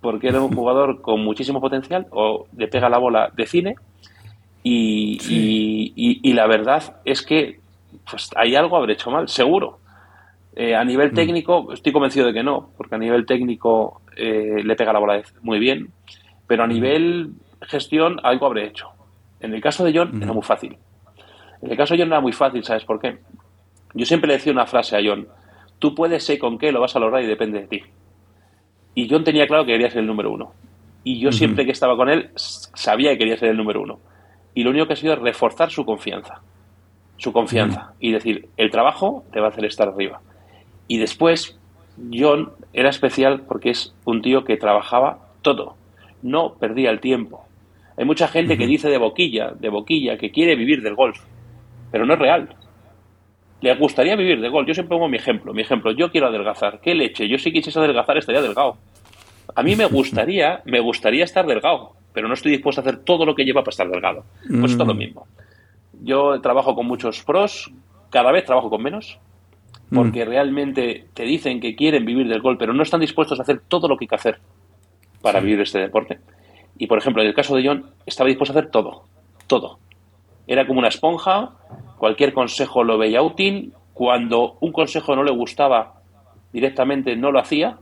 porque era un jugador con muchísimo potencial o le pega la bola de cine y, y la verdad es que pues hay algo habré hecho mal, seguro. Eh, a nivel mm. técnico, estoy convencido de que no, porque a nivel técnico eh, le pega la bola muy bien, pero a mm. nivel gestión algo habré hecho. En el caso de John era muy fácil. En el caso de John era muy fácil, ¿sabes por qué? Yo siempre le decía una frase a John, tú puedes ser con qué lo vas a lograr y depende de ti. Y John tenía claro que quería ser el número uno. Y yo siempre que estaba con él sabía que quería ser el número uno. Y lo único que ha sido es reforzar su confianza su confianza y decir, el trabajo te va a hacer estar arriba. Y después, John era especial porque es un tío que trabajaba todo, no perdía el tiempo. Hay mucha gente que dice de boquilla, de boquilla, que quiere vivir del golf, pero no es real. Le gustaría vivir de golf. Yo siempre pongo mi ejemplo. Mi ejemplo, yo quiero adelgazar. ¿Qué leche? Yo si quisiese adelgazar estaría delgado. A mí me gustaría, me gustaría estar delgado, pero no estoy dispuesto a hacer todo lo que lleva para estar delgado. Pues es todo lo mismo. Yo trabajo con muchos pros, cada vez trabajo con menos, porque mm. realmente te dicen que quieren vivir del gol, pero no están dispuestos a hacer todo lo que hay que hacer para vivir este deporte. Y por ejemplo, en el caso de John, estaba dispuesto a hacer todo, todo. era como una esponja, cualquier consejo lo veía útil, cuando un consejo no le gustaba directamente no lo hacía,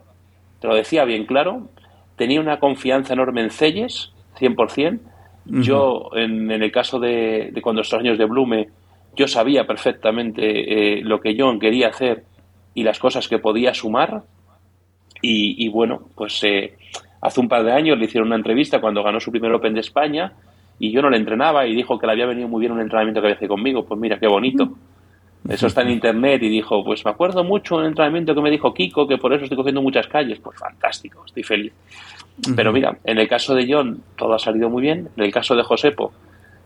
te lo decía bien claro, tenía una confianza enorme en Celles, 100%. Yo, en, el caso de, cuando estos años de Blume, yo sabía perfectamente eh, lo que John quería hacer y las cosas que podía sumar. Y, bueno, pues eh, hace un par de años le hicieron una entrevista cuando ganó su primer Open de España y yo no le entrenaba y dijo que le había venido muy bien un entrenamiento que había hecho conmigo. Pues mira, qué bonito. Eso está en internet y dijo, pues me acuerdo mucho un entrenamiento que me dijo Kiko, que por eso estoy cogiendo muchas calles. Pues fantástico, estoy feliz. Pero mira, en el caso de John todo ha salido muy bien. En el caso de Josepo,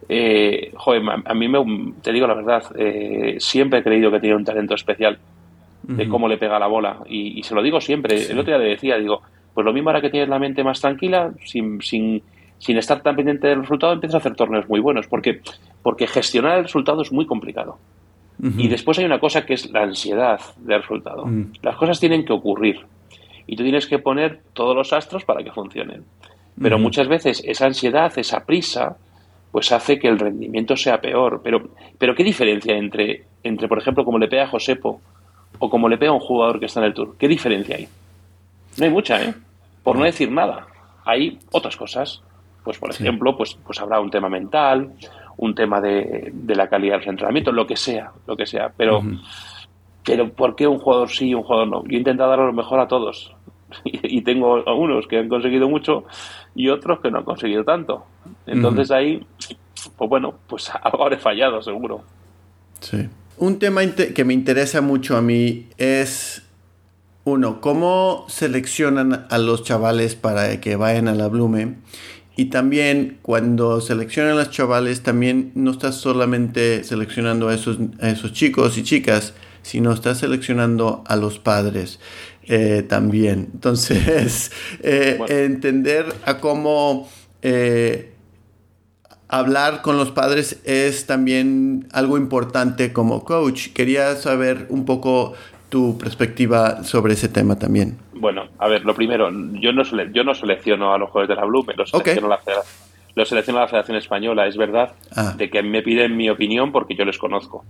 eh, joder, a mí me, te digo la verdad, eh, siempre he creído que tiene un talento especial de cómo le pega la bola. Y, se lo digo siempre. El otro día le decía, digo, pues lo mismo ahora que tienes la mente más tranquila, sin, sin, sin estar tan pendiente del resultado, empiezas a hacer torneos muy buenos. Porque, porque gestionar el resultado es muy complicado. Y después hay una cosa que es la ansiedad del resultado. Las cosas tienen que ocurrir y tú tienes que poner todos los astros para que funcionen. Pero muchas veces esa ansiedad, esa prisa, pues hace que el rendimiento sea peor. Pero, pero ¿qué diferencia entre, entre, por ejemplo, como le pega a Josepo o como le pega a un jugador que está en el Tour? ¿Qué diferencia hay? No hay mucha, ¿eh? Por no decir nada. Hay otras cosas. Pues, por ejemplo, pues, pues habrá un tema mental, un tema de, de la calidad del entrenamiento, lo que sea, lo que sea. Pero, pero ¿por qué un jugador sí y un jugador no? Yo he intentado dar lo mejor a todos. Y, tengo unos que han conseguido mucho y otros que no han conseguido tanto. Entonces ahí, pues bueno, pues ahora he fallado, seguro. Sí. Un tema que me interesa mucho a mí es, uno, cómo seleccionan a los chavales para que vayan a la Blume y también cuando seleccionan a los chavales, también no estás solamente seleccionando a esos, esos chicos y chicas, sino estás seleccionando a los padres eh, también. Entonces, eh, entender a cómo eh, hablar con los padres es también algo importante como coach. Quería saber un poco tu perspectiva sobre ese tema también. Bueno, a ver, lo primero, yo no, yo no selecciono a los jugadores de la Blue, los selecciono, la los selecciono la Federación Española. Es verdad ah. de que me piden mi opinión porque yo les conozco.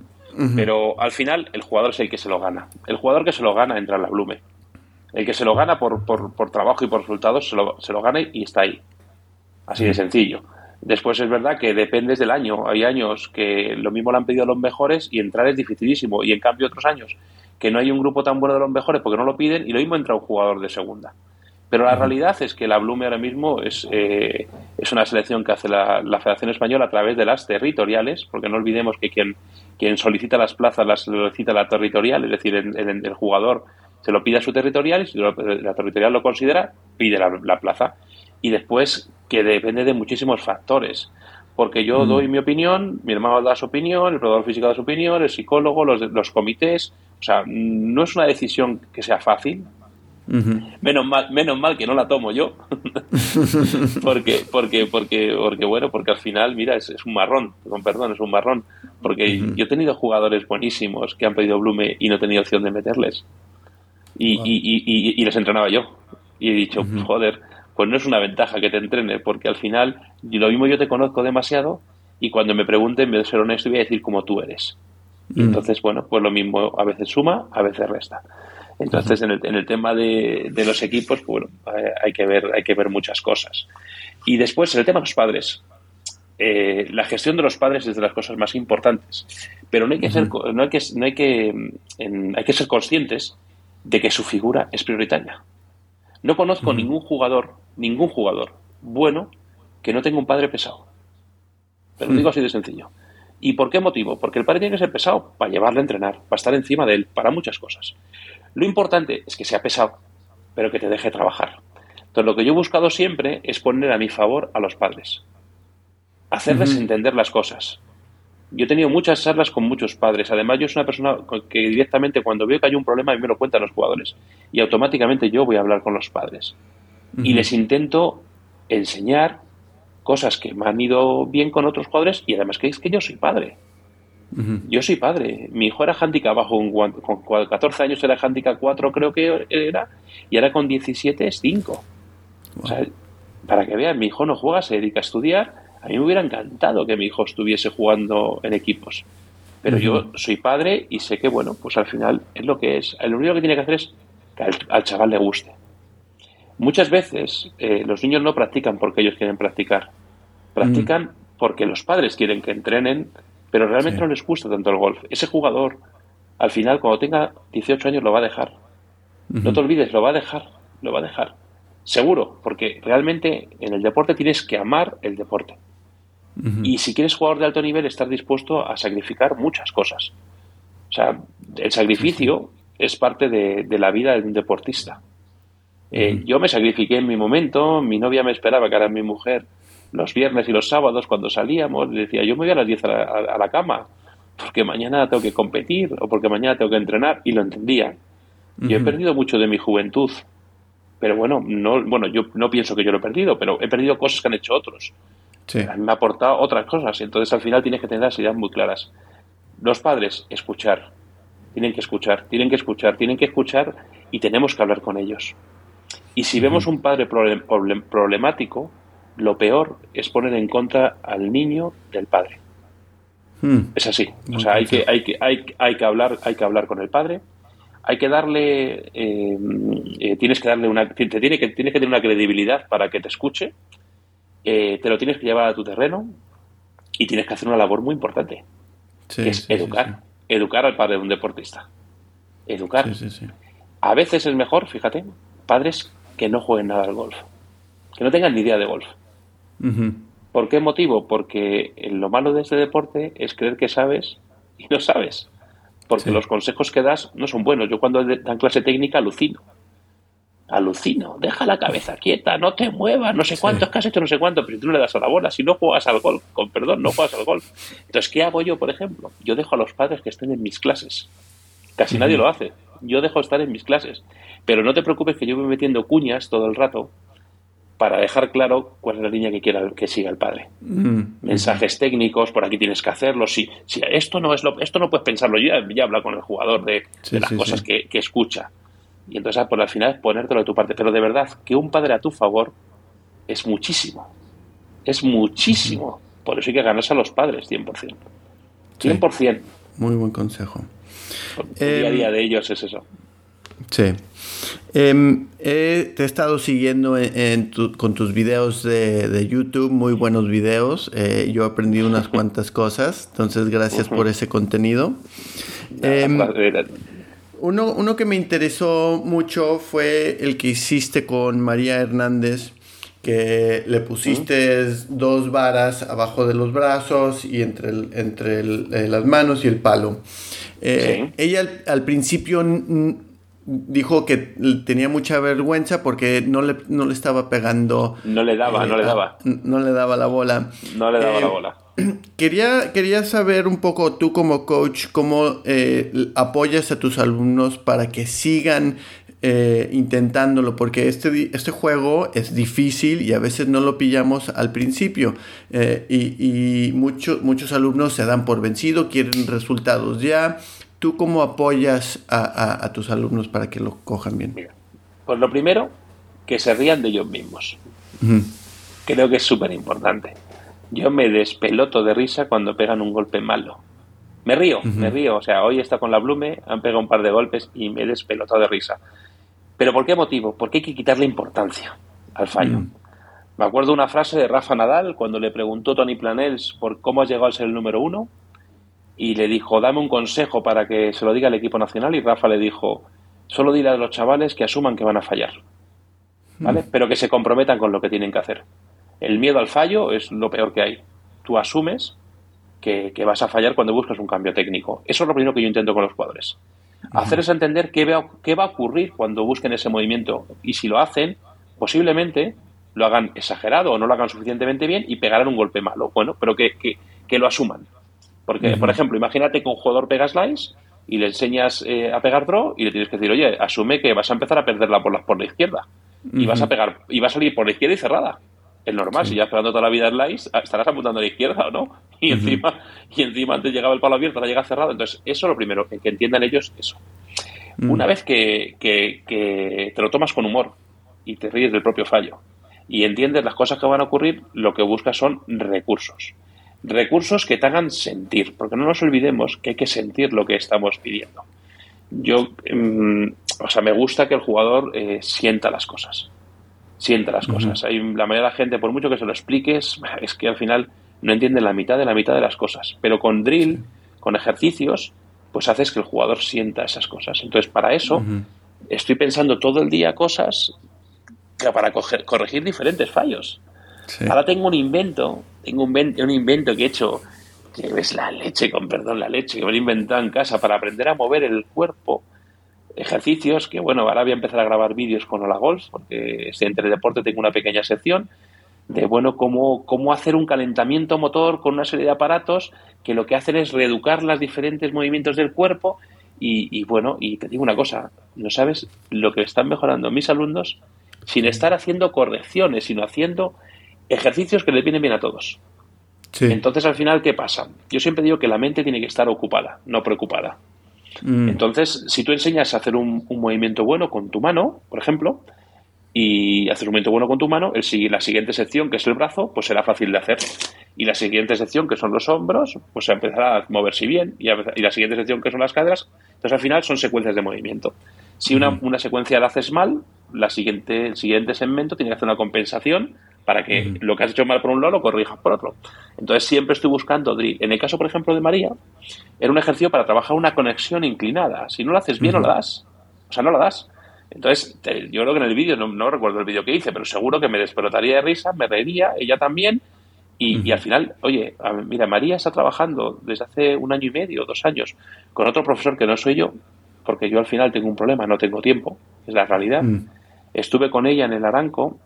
Pero al final el jugador es el que se lo gana. El jugador que se lo gana entra en la Blume. El que se lo gana por, por, trabajo y por resultados se lo, se lo gana y está ahí. Así de sencillo. Después es verdad que dependes del año. Hay años que lo mismo le han pedido a los mejores y entrar es dificilísimo. Y en cambio otros años que no hay un grupo tan bueno de los mejores porque no lo piden y lo mismo entra un jugador de segunda. Pero la realidad es que la Blume ahora mismo es, eh, es una selección que hace la, Federación Española a través de las territoriales, porque no olvidemos que quien, quien solicita las plazas las solicita la territorial, es decir, el, jugador se lo pide a su territorial y si la territorial lo considera, pide la, plaza. Y después que depende de muchísimos factores. Porque yo doy mi opinión, mi hermano da su opinión, el probador físico da su opinión, el psicólogo, los, los comités, o sea, no es una decisión que sea fácil. Menos mal, menos mal que no la tomo yo, porque, porque, porque, porque bueno, porque al final, mira, es, un marrón, con perdón, es un marrón, porque yo he tenido jugadores buenísimos que han pedido Blume y no he tenido opción de meterles, y, y, y, les entrenaba yo, y he dicho, joder, pues no es una ventaja que te entrene, porque al final, lo mismo yo te conozco demasiado, y cuando me pregunten, me de ser honesto, voy a decir como tú eres. Mm. entonces, bueno, pues lo mismo a veces suma, a veces resta. Entonces, en, el, en el tema de, de, los equipos, pues, bueno, eh, hay que ver, hay que ver muchas cosas. Y después, en el tema de los padres, eh, la gestión de los padres es de las cosas más importantes. Pero no hay que ser, no hay que, no hay que, hay que ser conscientes de que su figura es prioritaria. No conozco ningún jugador, ningún jugador bueno que no tenga un padre pesado. Pero lo digo así de sencillo. ¿Y por qué motivo? Porque el padre tiene que ser pesado para llevarle a entrenar, para estar encima de él, para muchas cosas. Lo importante es que sea pesado, pero que te deje trabajar. Entonces, lo que yo he buscado siempre es poner a mi favor a los padres, hacerles entender las cosas. Yo he tenido muchas charlas con muchos padres. Además, yo soy una persona que directamente cuando veo que hay un problema, a mí me lo cuentan los jugadores. Y automáticamente yo voy a hablar con los padres. Y les intento enseñar cosas que me han ido bien con otros jugadores y además que es que yo soy padre. Yo soy padre. Mi hijo era handicap bajo un con 14 años era handicap 4 creo que era y ahora con 17 es 5. O sea, para que vean, mi hijo no juega, se dedica a estudiar, A mí me hubiera encantado que mi hijo estuviese jugando en equipos. Pero yo soy padre y sé que, bueno, pues al final es lo que es. Lo único que tiene que hacer es que al, chaval le guste. Muchas veces eh, los niños no practican porque ellos quieren practicar. Practican porque los padres quieren que entrenen, pero realmente no les gusta tanto el golf. Ese jugador, al final, cuando tenga 18 años, lo va a dejar. No te olvides, lo va a dejar, lo va a dejar. Seguro, porque realmente en el deporte tienes que amar el deporte. Y si quieres jugar de alto nivel, estar dispuesto a sacrificar muchas cosas. O sea, el sacrificio es parte de, la vida de un deportista. Eh, yo me sacrifiqué en mi momento, mi novia me esperaba, que era mi mujer, los viernes y los sábados cuando salíamos, decía, yo me voy a las 10 a la, cama, porque mañana tengo que competir o porque mañana tengo que entrenar, y lo entendía. Yo he perdido mucho de mi juventud, pero bueno, no, bueno, yo no pienso que yo lo he perdido, pero he perdido cosas que han hecho otros. A mí me ha aportado otras cosas, entonces al final tienes que tener las ideas muy claras. Los padres, escuchar, tienen que escuchar, tienen que escuchar, tienen que escuchar y tenemos que hablar con ellos. Y si vemos un padre problemático, lo peor es poner en contra al niño del padre. Hmm. Es así. O sea, hay que, hay, que, hay, hay, que hablar, hay que hablar con el padre. Hay que darle, eh, eh, tienes que darle una, te tiene que, tienes que tener una credibilidad para que te escuche. Eh, te lo tienes que llevar a tu terreno y tienes que hacer una labor muy importante, que es educar, educar al padre de un deportista, educar. A veces es mejor, fíjate, padres que no jueguen nada al golf, que no tengan ni idea de golf. ¿Por qué motivo? Porque lo malo de este deporte es creer que sabes y no sabes. Porque los consejos que das no son buenos. Yo cuando dan clase técnica alucino. Alucino. Deja la cabeza quieta, no te muevas, no sé cuánto, es que has hecho no sé cuánto, pero tú no le das a la bola. Si no juegas al golf, con perdón, no juegas al golf. Entonces, ¿qué hago yo, por ejemplo? Yo dejo a los padres que estén en mis clases. Casi nadie lo hace. Yo dejo estar en mis clases. Pero no te preocupes que yo voy metiendo cuñas todo el rato para dejar claro cuál es la línea que quiera que siga el padre. Mm. Mensajes técnicos, por aquí tienes que hacerlo. Si, si esto no es lo, esto no puedes pensarlo, yo ya, ya habla con el jugador de, las cosas que, escucha. Y entonces por al final es ponértelo de tu parte. Pero de verdad, que un padre a tu favor es muchísimo. Es muchísimo. Por eso hay que ganarse a los padres, 100%. 100%. Muy buen consejo. El día a día em, de ellos es eso. Sí. Em, te he estado siguiendo con tus videos de, YouTube, muy buenos videos. Eh, yo he aprendido unas cuantas cosas, entonces gracias por ese contenido. Em, uno, uno que me interesó mucho fue el que hiciste con María Hernández que le pusiste dos varas abajo de los brazos y entre, entre eh, las manos y el palo. Eh, ella al principio dijo que tenía mucha vergüenza porque no le, no le estaba pegando. No le daba, no le eh, daba. No le daba la bola. No le daba la eh, bola. Quería, quería saber un poco tú como coach cómo eh, apoyas a tus alumnos para que sigan intentándolo, porque este, este juego es difícil y a veces no lo pillamos al principio. y y muchos alumnos se dan por vencido, quieren resultados ya, ¿Tú cómo apoyas a, tus alumnos para que lo cojan bien? pues lo primero, que se rían de ellos mismos. Creo que es súper importante. Yo me despeloto de risa cuando pegan un golpe malo. Me río, me río. O sea, hoy está con la Blume, han pegado un par de golpes y me he despelotado de risa. ¿Pero por qué motivo? Porque hay que quitarle importancia al fallo. Me acuerdo una frase de Rafa Nadal cuando le preguntó Tony Planels por cómo has llegado a ser el número uno y le dijo, dame un consejo para que se lo diga al equipo nacional y Rafa le dijo, solo dile a los chavales que asuman que van a fallar, ¿vale? Hmm. Pero que se comprometan con lo que tienen que hacer. El miedo al fallo es lo peor que hay. Tú asumes que, vas a fallar cuando buscas un cambio técnico. Eso es lo primero que yo intento con los jugadores. Hacerles entender qué va, qué va a ocurrir cuando busquen ese movimiento. Y si lo hacen, posiblemente lo hagan exagerado o no lo hagan suficientemente bien y pegarán un golpe malo. Bueno, pero que, que lo asuman. Porque, por ejemplo, imagínate que un jugador pega slice y le enseñas eh, a pegar draw y le tienes que decir, oye, asume que vas a empezar a perderla por la, por la izquierda. Y vas a pegar, y va a salir por la izquierda y cerrada. Es normal, si ya pegando toda la vida slice, ah, estarás apuntando a la izquierda o no. Y encima, y encima antes llegaba el palo abierto, ahora llega cerrado. Entonces, eso es lo primero, que, entiendan ellos eso. Una vez que, que, te lo tomas con humor y te ríes del propio fallo, y entiendes las cosas que van a ocurrir, lo que buscas son recursos. Recursos que te hagan sentir, porque no nos olvidemos que hay que sentir lo que estamos pidiendo. Yo, mm, o sea, me gusta que el jugador eh, sienta las cosas. Sienta las cosas. Hay, la mayoría de la gente, por mucho que se lo expliques, es que al final no entiende la mitad de la mitad de las cosas. Pero con drill, con ejercicios, pues haces que el jugador sienta esas cosas. Entonces, para eso, estoy pensando todo el día cosas para corregir diferentes fallos. Ahora tengo un invento, tengo un, un, invento que he hecho, que es la leche, con perdón, la leche, que me he inventado en casa para aprender a mover el cuerpo. Ejercicios que, bueno, ahora voy a empezar a grabar vídeos con Hola Golf, porque entre deporte tengo una pequeña sección de, bueno, cómo, cómo hacer un calentamiento motor con una serie de aparatos que lo que hacen es reeducar los diferentes movimientos del cuerpo y, y, bueno, y te digo una cosa, no sabes lo que están mejorando mis alumnos sin estar haciendo correcciones, sino haciendo ejercicios que le vienen bien a todos. Entonces, al final, ¿qué pasa? Yo siempre digo que la mente tiene que estar ocupada, no preocupada. Mm. Entonces, si tú enseñas a hacer un, movimiento bueno con tu mano, por ejemplo, y haces un movimiento bueno con tu mano, el, la siguiente sección, que es el brazo, pues será fácil de hacer. Y la siguiente sección, que son los hombros, pues empezará a moverse bien. Y, y la siguiente sección, que son las caderas, entonces al final son secuencias de movimiento. Si una, una secuencia la haces mal, la siguiente, el siguiente segmento tiene que hacer una compensación para que lo que has hecho mal por un lado lo corrijas por otro. Entonces siempre estoy buscando En el caso, por ejemplo, de María, era un ejercicio para trabajar una conexión inclinada. Si no lo haces bien, no la das. O sea, no la das. Entonces, yo creo que en el vídeo, no, recuerdo el vídeo que hice, pero seguro que me despelotaría de risa, me reiría, ella también, y, al final, oye, mira, María está trabajando desde hace un año y medio, dos años, con otro profesor que no soy yo, porque yo al final tengo un problema, no tengo tiempo, es la realidad. Estuve con ella en el Aranco,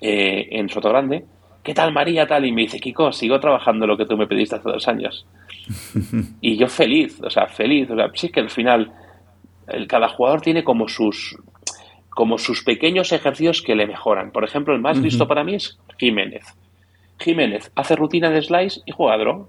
eh, en Sotogrande. ¿Qué tal María tal? Y me dice, Kiko, sigo trabajando lo que tú me pediste hace dos años. y yo feliz, o sea, feliz. O sea, sí que al final el, cada jugador tiene como sus como sus pequeños ejercicios que le mejoran. Por ejemplo, el más listo para mí es Jiménez. Jiménez hace rutina de slice y juega draw.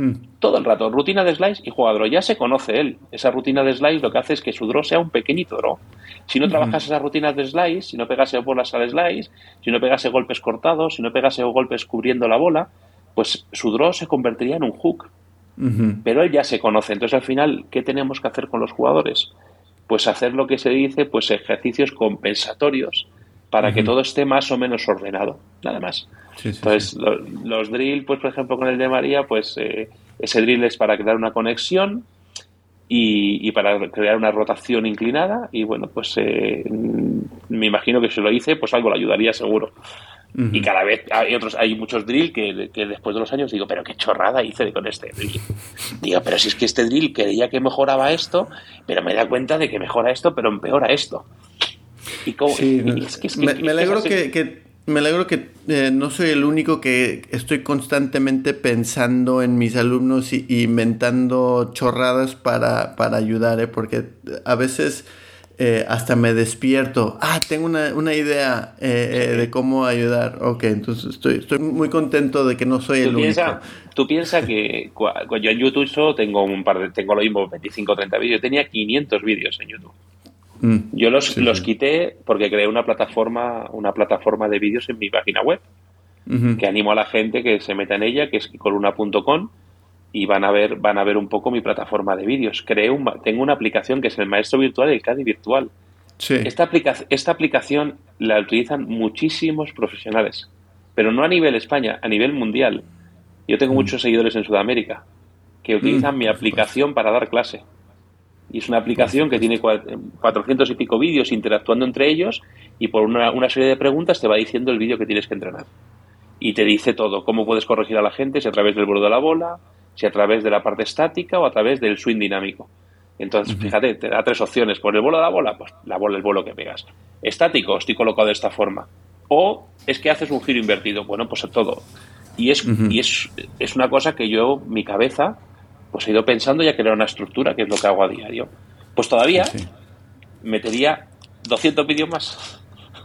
Hmm. Todo el rato, rutina de slice y juega draw. Ya se conoce él. Esa rutina de slice lo que hace es que su draw sea un pequeñito draw. Si no trabajas esas rutinas de slice, si no pegase bolas al slice, si no pegase golpes cortados, si no pegase golpes cubriendo la bola, pues su draw se convertiría en un hook. Pero él ya se conoce. Entonces, al final, ¿qué tenemos que hacer con los jugadores? Pues hacer lo que se dice, pues ejercicios compensatorios para que todo esté más o menos ordenado, nada más. Entonces, los drill, pues por ejemplo con el de María, pues eh, ese drill es para crear una conexión y, para crear una rotación inclinada y bueno, pues eh, me imagino que si lo hice, pues algo le ayudaría seguro. Y cada vez hay otros, hay muchos drill que, que, después de los años digo, pero qué chorrada hice con este drill. Digo, pero si es que este drill creía que mejoraba esto, pero me da cuenta de que mejora esto, pero empeora esto. Y me, alegro que, me alegro que eh, no soy el único que estoy constantemente pensando en mis alumnos y, inventando chorradas para, para ayudar, ¿eh? porque a veces eh, hasta me despierto. Ah, tengo una, una idea de cómo ayudar. Ok, entonces estoy, estoy muy contento de que no soy el único. Tú piensas que yo en YouTube solo tengo un par de, tengo lo mismo, 25 o 30 vídeos. Tenía 500 vídeos en YouTube. Mm. Yo los, los quité porque creé una plataforma, una plataforma de vídeos en mi página web, que animo a la gente que se meta en ella, que es coluna.com, y van a ver, van a ver un poco mi plataforma de vídeos. Creé un, tengo una aplicación que es el maestro virtual y el CADI virtual. Esta, esta aplicación la utilizan muchísimos profesionales, pero no a nivel España, a nivel mundial. Yo tengo mm. muchos seguidores en Sudamérica que utilizan mm. mi aplicación para dar clase. Y es una aplicación que tiene 400 y pico vídeos interactuando entre ellos y por una, serie de preguntas te va diciendo el vídeo que tienes que entrenar. Y te dice todo, cómo puedes corregir a la gente, si a través del vuelo de la bola, si a través de la parte estática o a través del swing dinámico. Entonces, fíjate, te da tres opciones. Por el vuelo de la bola, pues la bola, el vuelo que pegas. Estático, estoy colocado de esta forma. O es que haces un giro invertido. Bueno, pues todo. Y es, y es, es una cosa que yo, mi cabeza, pues he ido pensando ya crear una estructura, que es lo que hago a diario. Pues todavía metería 200 vídeos más.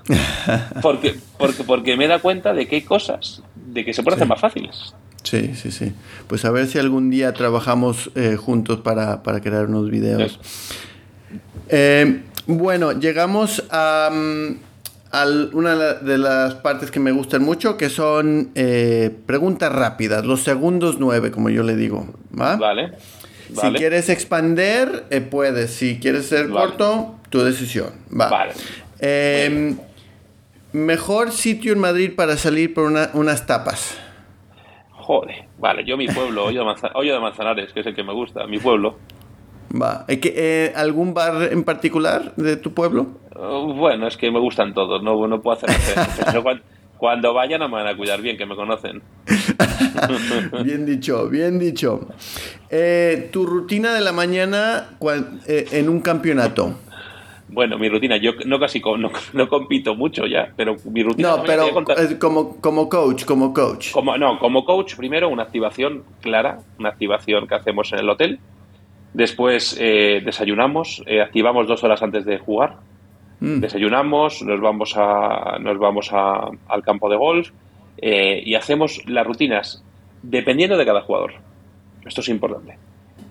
porque, porque, porque me da cuenta de que hay cosas, de que se pueden hacer más fáciles. Sí, sí, sí. Pues a ver si algún día trabajamos eh, juntos para, crear unos videos. Eh, bueno, llegamos a, una de las partes que me gustan mucho, que son eh, preguntas rápidas, los segundos nueve, como yo le digo. ¿va? Vale. Si quieres expander, eh, puedes. Si quieres ser corto, tu decisión. Va. Vale. Em, mejor sitio en Madrid para salir por unas tapas. Joder, vale, yo mi pueblo, Hoyo de, Manzanares, que es el que me gusta, mi pueblo. Va. Eh, ¿Algún bar en particular de tu pueblo? Uh, bueno, es que me gustan todos, no, no puedo hacer cuando, cuando vayan no me van a cuidar bien, que me conocen. bien dicho, bien dicho. Eh, tu rutina de la mañana eh, en un campeonato. Bueno, mi rutina, yo no casi no, no compito mucho ya, pero mi rutina... No, pero como, como coach, como coach. Como, no, como coach, primero una activación clara, una activación que hacemos en el hotel. Después eh, desayunamos, eh, activamos dos horas antes de jugar. Mm. Desayunamos, nos vamos, a, nos vamos a, al campo de golf eh, y hacemos las rutinas dependiendo de cada jugador. Esto es importante.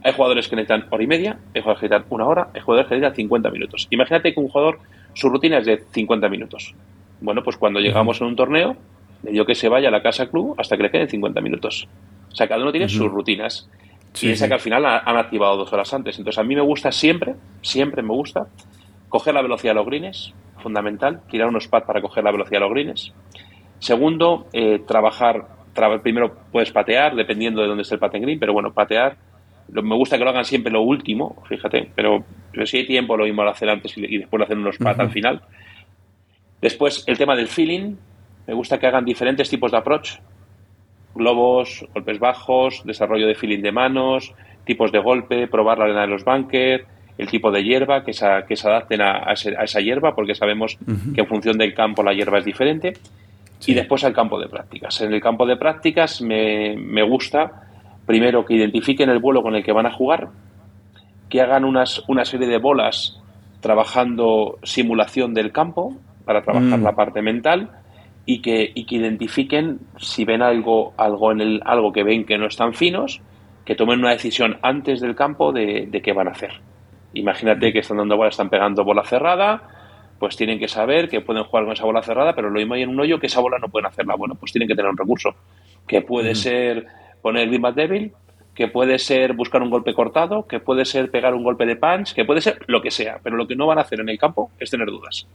Hay jugadores que necesitan hora y media, hay jugadores que necesitan una hora, hay jugadores que necesitan 50 minutos. Imagínate que un jugador, su rutina es de 50 minutos. Bueno, pues cuando llegamos a un torneo, le digo que se vaya a la casa club hasta que le queden 50 minutos. O sea, cada uno tiene sus rutinas. Y esa que al final han activado dos horas antes. Entonces, a mí me gusta siempre, siempre me gusta, coger la velocidad de los greens, fundamental, tirar unos pads para coger la velocidad de los greens. Segundo, eh, trabajar, primero puedes patear, dependiendo de dónde esté el pat green, pero bueno, patear me gusta que lo hagan siempre lo último, fíjate, pero, si hay tiempo lo mismo lo hacer antes y, después lo hacen unos pat al final. Después, el tema del feeling, me gusta que hagan diferentes tipos de approach, globos, golpes bajos, desarrollo de feeling de manos, tipos de golpe, probar la arena de los bunkers, el tipo de hierba, que, que se adapten a, esa hierba, porque sabemos que en función del campo la hierba es diferente. Y después al campo de prácticas. En el campo de prácticas me, me gusta primero que identifiquen el vuelo con el que van a jugar, que hagan unas, una serie de bolas trabajando simulación del campo para trabajar mm. la parte mental y que, y que identifiquen si ven algo, algo en el, algo que ven que no están finos, que tomen una decisión antes del campo de, qué van a hacer. Imagínate que están dando bola, están pegando bola cerrada, pues tienen que saber que pueden jugar con esa bola cerrada, pero lo mismo hay en un hoyo que esa bola no pueden hacerla. Bueno, pues tienen que tener un recurso, que puede mm. ser poner el más débil, que puede ser buscar un golpe cortado, que puede ser pegar un golpe de punch, que puede ser lo que sea, pero lo que no van a hacer en el campo es tener dudas.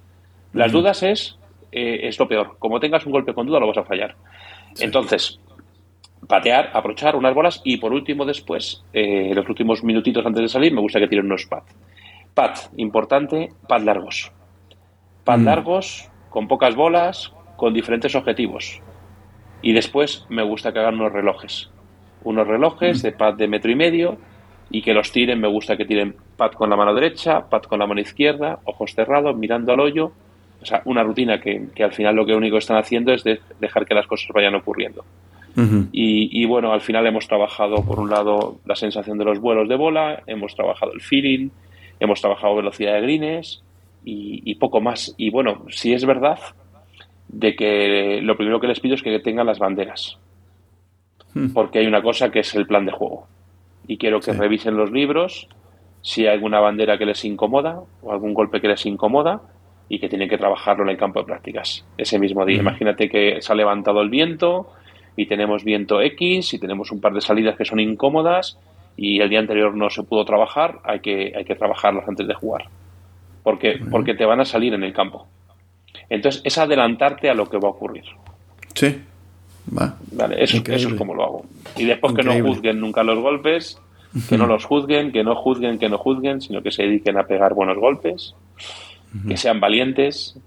Las dudas es, eh, es lo peor. Como tengas un golpe con duda, lo vas a fallar. Entonces, patear, aprochar unas bolas y por último después, eh, los últimos minutitos antes de salir, me gusta que tiren unos pads. Pad, importante, pad largos. Pad largos, con pocas bolas, con diferentes objetivos. Y después me gusta que hagan unos relojes unos relojes de pad de metro y medio y que los tiren, me gusta que tiren pad con la mano derecha, pad con la mano izquierda, ojos cerrados, mirando al hoyo. O sea, una rutina que, al final lo que único están haciendo es dejar que las cosas vayan ocurriendo. y, bueno, al final hemos trabajado, por un lado, la sensación de los vuelos de bola, hemos trabajado el feeling, hemos trabajado velocidad de greens y, y poco más. Y bueno, si es verdad de que lo primero que les pido es que tengan las banderas porque hay una cosa que es el plan de juego. Y quiero que revisen los libros si hay alguna bandera que les incomoda o algún golpe que les incomoda y que tienen que trabajarlo en el campo de prácticas ese mismo día. Imagínate que se ha levantado el viento y tenemos viento X y tenemos un par de salidas que son incómodas y el día anterior no se pudo trabajar, hay que, hay que trabajarlas antes de jugar. Porque, porque te van a salir en el campo. Entonces, es adelantarte a lo que va a ocurrir. Sí. Vale, eso, es como lo hago. Y después que no juzguen nunca los golpes, que no los juzguen, que no juzguen, que no juzguen, sino que se dediquen a pegar buenos golpes, que sean valientes,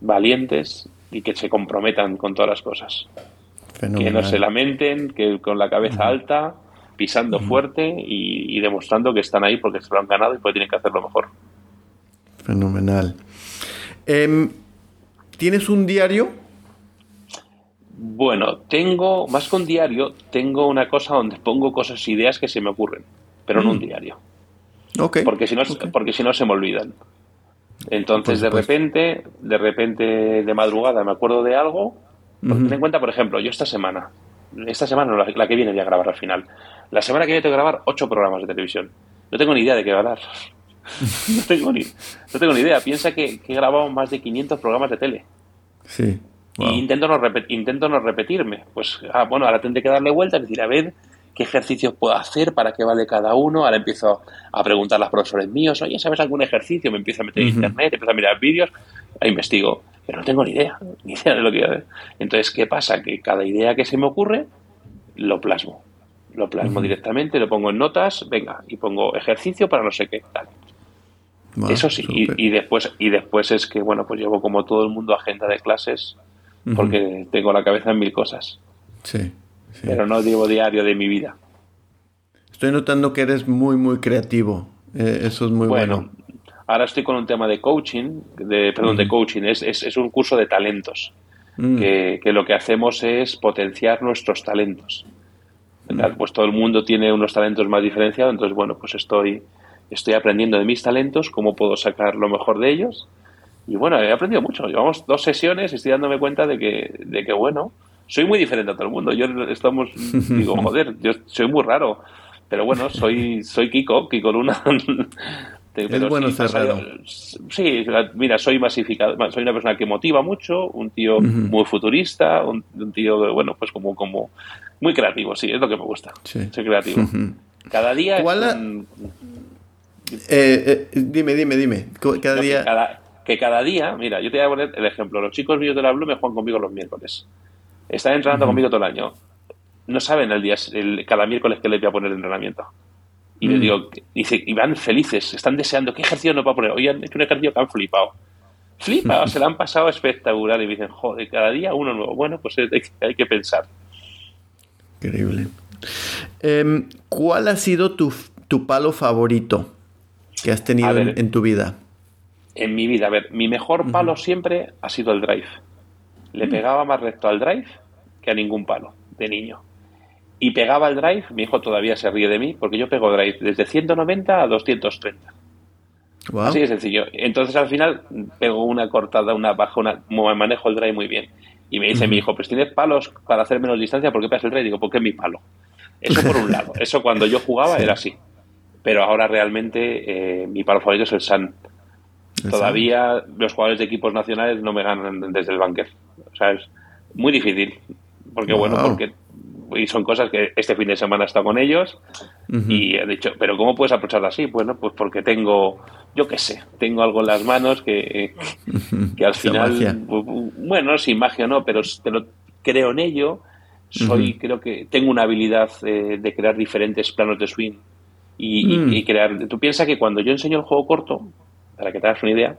valientes y que se comprometan con todas las cosas. Que no se lamenten, que con la cabeza alta, pisando fuerte y, demostrando que están ahí porque se lo han ganado y porque tienen que hacerlo mejor. Fenomenal. Em, ¿Tienes un diario? Bueno, tengo, más que un diario, tengo una cosa donde pongo cosas, ideas que se me ocurren, pero no un mm. diario. Okay. Porque si no, porque si no se me olvidan. Entonces, de repente, de repente, de madrugada, me acuerdo de algo. Ten en cuenta, por ejemplo, yo esta semana, esta semana, la, la, que viene voy a grabar al final. La semana que viene tengo que grabar ocho programas de televisión. No tengo ni idea de qué hablar. no, tengo ni, no tengo ni idea. Piensa que, que he grabado más de 500 programas de tele. Sí. Y intento no, intento no repetirme. Pues, ah, bueno, ahora tendré que darle vuelta y decir, a ver, qué ejercicios puedo hacer, para qué vale cada uno. Ahora empiezo a preguntar a los profesores míos, oye, ¿sabes algún ejercicio? Me empiezo a meter en internet, empiezo a mirar vídeos, ahí investigo. Pero no tengo ni idea, ni idea de lo que voy a hacer. Entonces, ¿qué pasa? Que cada idea que se me ocurre, lo plasmo. Lo plasmo directamente, lo pongo en notas, venga, y pongo ejercicio para no sé qué, tal. Eso sí, y, después, y después es que, bueno, pues llevo como todo el mundo agenda de clases porque tengo la cabeza en mil cosas. Sí, Pero no llevo diario de mi vida. Estoy notando que eres muy, muy creativo. Eh, eso es muy bueno. Ahora estoy con un tema de coaching, de, perdón, de coaching, es, es, un curso de talentos, mm. que, que, lo que hacemos es potenciar nuestros talentos. Pues todo el mundo tiene unos talentos más diferenciados, entonces, bueno, pues estoy, estoy aprendiendo de mis talentos, cómo puedo sacar lo mejor de ellos. Y bueno, he aprendido mucho. Llevamos dos sesiones y estoy dándome cuenta de que, de que, bueno, soy muy diferente a todo el mundo. Yo estamos, digo, joder, yo soy muy raro. Pero bueno, soy, soy Kiko, Kiko Luna. es bueno sí, Sí, mira, soy masificado, soy una persona que motiva mucho, un tío muy futurista, un, tío, bueno, pues como, como muy creativo, sí, es lo que me gusta. Soy creativo. Cada día ¿Cuál eh, eh, dime, dime, dime. Cada día... Que cada, que cada, día, mira, yo te voy a poner el ejemplo. Los chicos míos de la Blue me juegan conmigo los miércoles. Están entrenando conmigo todo el año. No saben el día, el, cada miércoles que les voy a poner el entrenamiento. Y les digo, dice, y van felices, están deseando, ¿qué ejercicio nos va a poner? Oye, es un ejercicio que han flipado. Flipa, se lo han pasado espectacular y me dicen, joder, cada día uno nuevo. Bueno, pues hay que pensar. Increíble. Em, ¿Cuál ha sido tu, tu palo favorito? que has tenido en, tu vida? En mi vida, a ver, mi mejor palo siempre ha sido el drive. Le mm. pegaba más recto al drive que a ningún palo de niño. Y pegaba el drive, mi hijo todavía se ríe de mí, porque yo pego drive desde 190 a 230. Así de sencillo. Entonces al final pego una cortada, una baja, una, manejo el drive muy bien. Y me dice mi hijo, pues tienes palos para hacer menos distancia, ¿por qué pegas el drive? Digo, porque es mi palo. Eso por un lado. Eso cuando yo jugaba era así pero ahora realmente eh, mi palo favorito es el Sun. Todavía los jugadores de equipos nacionales no me ganan desde el bunker. O sea, es muy difícil. Porque, bueno, porque y son cosas que este fin de semana he estado con ellos y he dicho, pero ¿cómo puedes aprovecharlo así? Bueno, pues porque tengo, yo qué sé, tengo algo en las manos que, que al final, bueno, sin magia no, pero, pero creo en ello. Soy, creo que tengo una habilidad eh, de crear diferentes planos de swing Mm. y, crear. Tú piensas que cuando yo enseño el juego corto, para que te hagas una idea,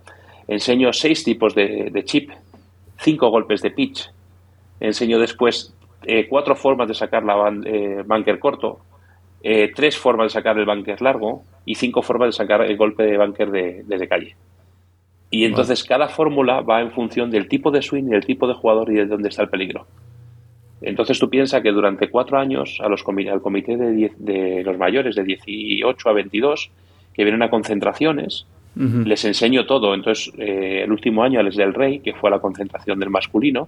enseño seis tipos de, chip, cinco golpes de pitch, enseño después eh, cuatro formas de sacar la eh, bunker corto, eh, tres formas de sacar el bunker largo y cinco formas de sacar el golpe de bunker de, desde calle. Y entonces cada fórmula va en función del tipo de swing y del tipo de jugador y de dónde está el peligro. Entonces tú piensas que durante cuatro años a los al comité de, de, los mayores de 18 a 22 que vienen a concentraciones, les enseño todo. Entonces eh, el último año Alex del Rey, que fue a la concentración del masculino,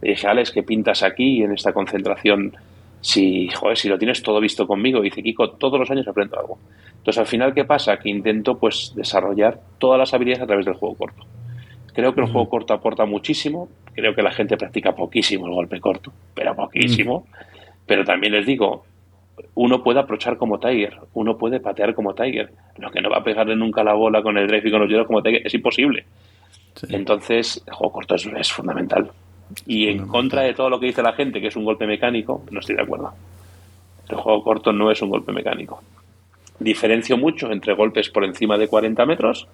le dije, Alex, ¿qué pintas aquí en esta concentración? Si, joder, si lo tienes todo visto conmigo, dice Kiko, todos los años aprendo algo. Entonces al final, ¿qué pasa? Que intento pues desarrollar todas las habilidades a través del juego corto. Creo que el juego corto aporta muchísimo. Creo que la gente practica poquísimo el golpe corto, pero poquísimo. Pero también les digo, uno puede aprovechar como Tiger, uno puede patear como Tiger. Lo que no va a pegarle nunca la bola con el drive y con los dedos como Tiger es imposible. Entonces, el juego corto es, fundamental. Y en contra de todo lo que dice la gente, que es un golpe mecánico, no estoy de acuerdo. El juego corto no es un golpe mecánico. Diferencio mucho entre golpes por encima de 40 metros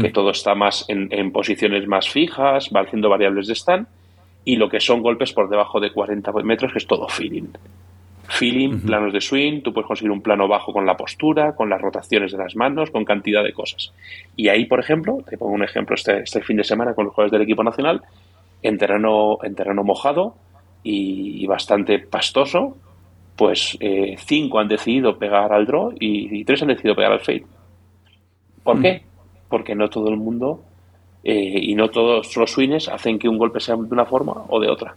que todo está más en, posiciones más fijas, va haciendo variables de stand, y lo que son golpes por debajo de 40 metros, que es todo feeling. Feeling, planos de swing, tú puedes conseguir un plano bajo con la postura, con las rotaciones de las manos, con cantidad de cosas. Y ahí, por ejemplo, te pongo un ejemplo este, este fin de semana con los jugadores del equipo nacional, en terreno, en terreno mojado y, bastante pastoso, pues eh, cinco han decidido pegar al draw y, tres han decidido pegar al fade. ¿Por qué? porque no todo el mundo eh, y no todos los swings hacen que un golpe sea de una forma o de otra.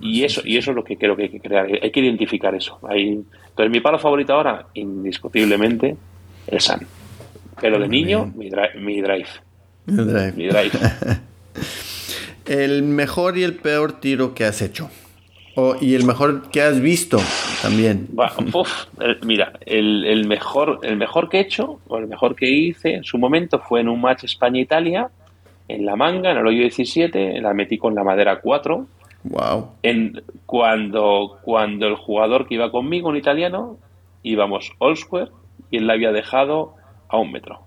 Y eso y eso es lo que creo que hay que crear. Hay que identificar eso. Hay, entonces, mi palo favorito ahora, indiscutiblemente, el Sun. Pero de niño, mi, drive. Mi drive. Mi drive. el mejor y el peor tiro que has hecho. y el mejor que has visto también. mira, el, mejor, el mejor que he hecho, o el mejor que hice en su momento fue en un match España-Italia, en la manga, en el hoyo 17, la metí con la madera 4. Wow. En, cuando, cuando el jugador que iba conmigo, un italiano, íbamos all square y él la había dejado a un metro.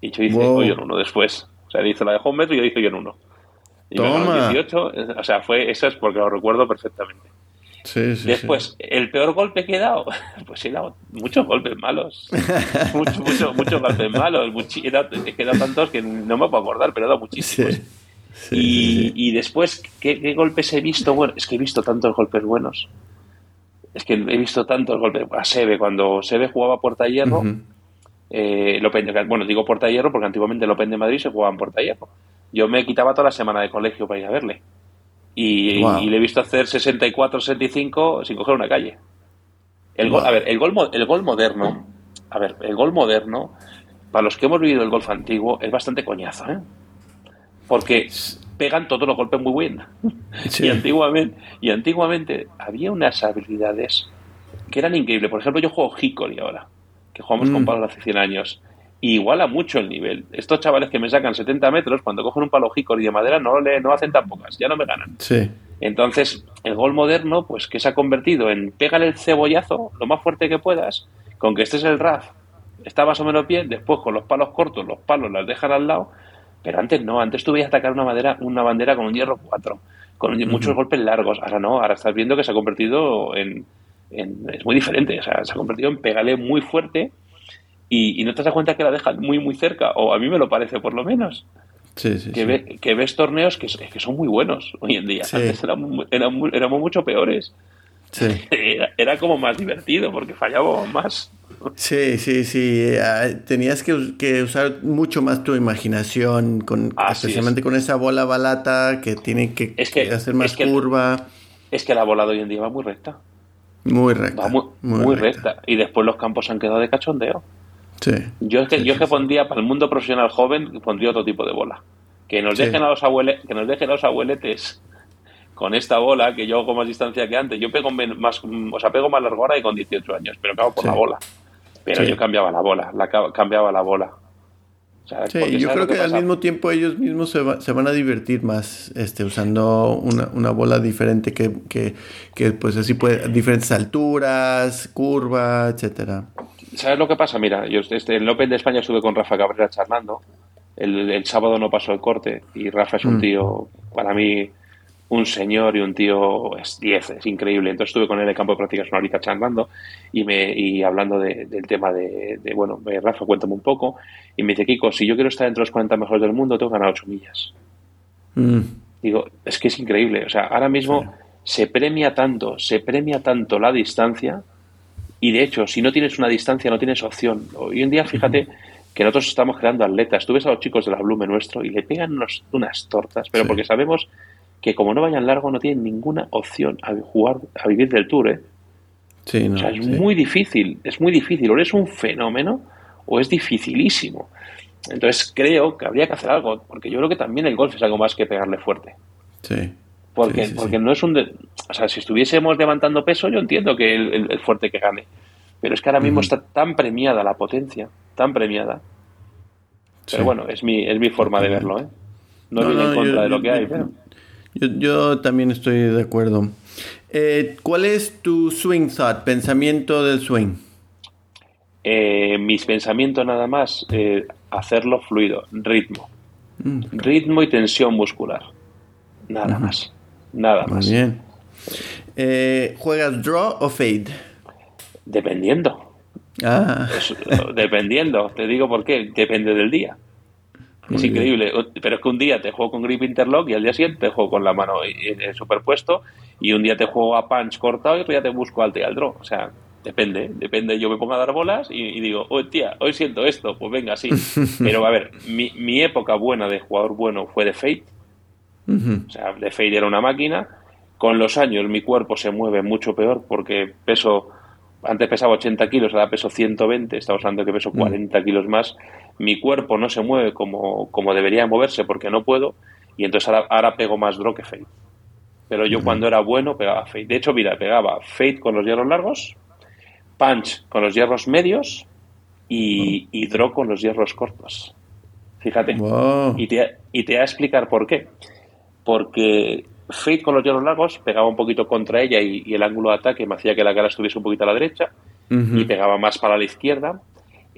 Y yo hice hoyo en uno después. O sea, él hizo la dejó un metro y yo hice yo en uno. Y Toma. 18, o sea, fue, eso es porque lo recuerdo perfectamente. Sí, sí, Después, el peor golpe que he dado, pues he dado muchos golpes malos. muchos, muchos, muchos golpes malos. he, dado, he dado tantos que no me puedo acordar, pero he dado muchísimos. Y, y, después, ¿qué, golpes he visto? Bueno, es que he visto tantos golpes buenos. Es que he visto tantos golpes. A Sebe, cuando Sebe jugaba Puerta Hierro, eh, bueno, digo Puerta Hierro porque antiguamente el Open de Madrid se jugaba en Puerta Hierro. Yo me quitaba toda la semana de colegio para ir a verle. Y, le he visto hacer 64, 65 sin coger una calle. El a ver, el gol, el gol moderno, a ver, el gol moderno, para los que hemos vivido el golf antiguo, es bastante coñazo, ¿eh? Porque pegan todos los golpes muy bien. Y, antiguamente, y antiguamente había unas habilidades que eran increíbles. Por ejemplo, yo juego Hickory ahora, que jugamos con mm. palos hace 100 años. Y iguala mucho el nivel. Estos chavales que me sacan 70 metros, cuando cogen un palo Hickory de madera, no, le, no hacen tan pocas, ya no me ganan. Sí. Entonces, el gol moderno, pues que se ha convertido en pégale el cebollazo lo más fuerte que puedas, con que estés el RAF, está más o menos bien, después con los palos cortos, los palos las dejan al lado, pero antes no, antes tú a atacar una madera, una bandera con un hierro 4, con muchos golpes largos. Ahora no, ahora estás viendo que se ha convertido en, es muy diferente, o sea, se ha convertido en pégale muy fuerte y, no te das cuenta que la dejan muy, muy cerca, o a mí me lo parece por lo menos. Sí, sí, que, que ves torneos que, que, son muy buenos hoy en día. Antes éramos, éramos, mucho peores. Era, era, como más divertido porque fallábamos más. Sí, sí, sí. Ah, tenías que, que usar mucho más tu imaginación, con, especialmente con esa bola balata que tiene que, hacer más curva. Es que la bola de hoy en día va muy recta. Muy recta. Va muy, recta. Y después los campos han quedado de cachondeo. Sí. Yo es que, yo que pondría para el mundo profesional joven, pondría otro tipo de bola. Que nos dejen a los abuele, que nos dejen a los abueletes con esta bola, que yo hago más distancia que antes. Yo pego más, o sea, pego más largo ahora y con 18 años, pero acabo por la bola. Pero yo cambiaba la bola, la, cambiaba la bola. sí, yo creo que, al mismo tiempo ellos mismos se, se, van a divertir más este, usando una, una bola diferente que, que, que, pues así puede, diferentes alturas, curva, etcétera. ¿Sabes lo que pasa? Mira, yo este, en el Open de España estuve con Rafa Cabrera charlando. El, el sábado no pasó el corte y Rafa es un mm. tío, para mí, un señor y un tío es 10, es increíble. Entonces estuve con él en el campo de prácticas una horita charlando y, me, y hablando del tema de, bueno, Rafa, cuéntame un poco. Y me dice, Kiko, si yo quiero estar entre los 40 mejores del mundo, tengo que ganar 8 millas. Mm. Digo, es que es increíble. O sea, ahora mismo se premia tanto, se premia tanto la distancia y de hecho, si no tienes una distancia, no tienes opción. Hoy en día, fíjate que nosotros estamos creando atletas. Tú ves a los chicos de la Blume nuestro y le pegan unas tortas, pero porque sabemos que como no vayan largo no tienen ninguna opción a jugar, a vivir del tour, ¿eh? Sí, no, o sea, es muy difícil, es muy difícil. O eres un fenómeno o es dificilísimo. Entonces creo que habría que hacer algo, porque yo creo que también el golf es algo más que pegarle fuerte. Sí. Porque, porque no es un... O sea, si estuviésemos levantando peso, yo entiendo que el, fuerte que gane. Pero es que ahora mismo está tan premiada la potencia, tan premiada. Pero bueno, es mi, es mi forma de verlo, ¿eh? No, no en contra de lo que hay, pero... Yo, también estoy de acuerdo. Eh, ¿Cuál es tu swing thought, pensamiento del swing? Eh, mis pensamientos nada más, eh, hacerlo fluido, ritmo. Mm, ritmo y tensión muscular. Nada más. Nada más. Muy bien. ¿Juegas draw o fade? Dependiendo. Ah. dependiendo. Te digo por qué. Depende del día es increíble. Pero es que un día te juego con grip interlock y al día siguiente te juego con la mano superpuesto y un día te juego a punch cortado y otro día te busco al draw. O sea, depende, depende. Yo me pongo a dar bolas y, digo, oh, tía, hoy siento esto, pues venga, sí. Pero a ver, mi, mi época buena de jugador bueno fue de Fate. O sea, de Fate era una máquina. Con los años mi cuerpo se mueve mucho peor porque peso, antes pesaba 80 kilos, ahora peso 120, estamos hablando que peso 40 kilos más mi cuerpo no se mueve como, como debería moverse porque no puedo, y entonces ahora, ahora pego más draw que fade. Pero yo cuando era bueno pegaba fade. De hecho, mira, pegaba fade con los hierros largos, punch con los hierros medios y, y draw con los hierros cortos. Fíjate. Y, te, y te voy a explicar por qué. Porque Fate con los hierros largos pegaba un poquito contra ella y, el ángulo de ataque me hacía que la cara estuviese un poquito a la derecha y pegaba más para la izquierda.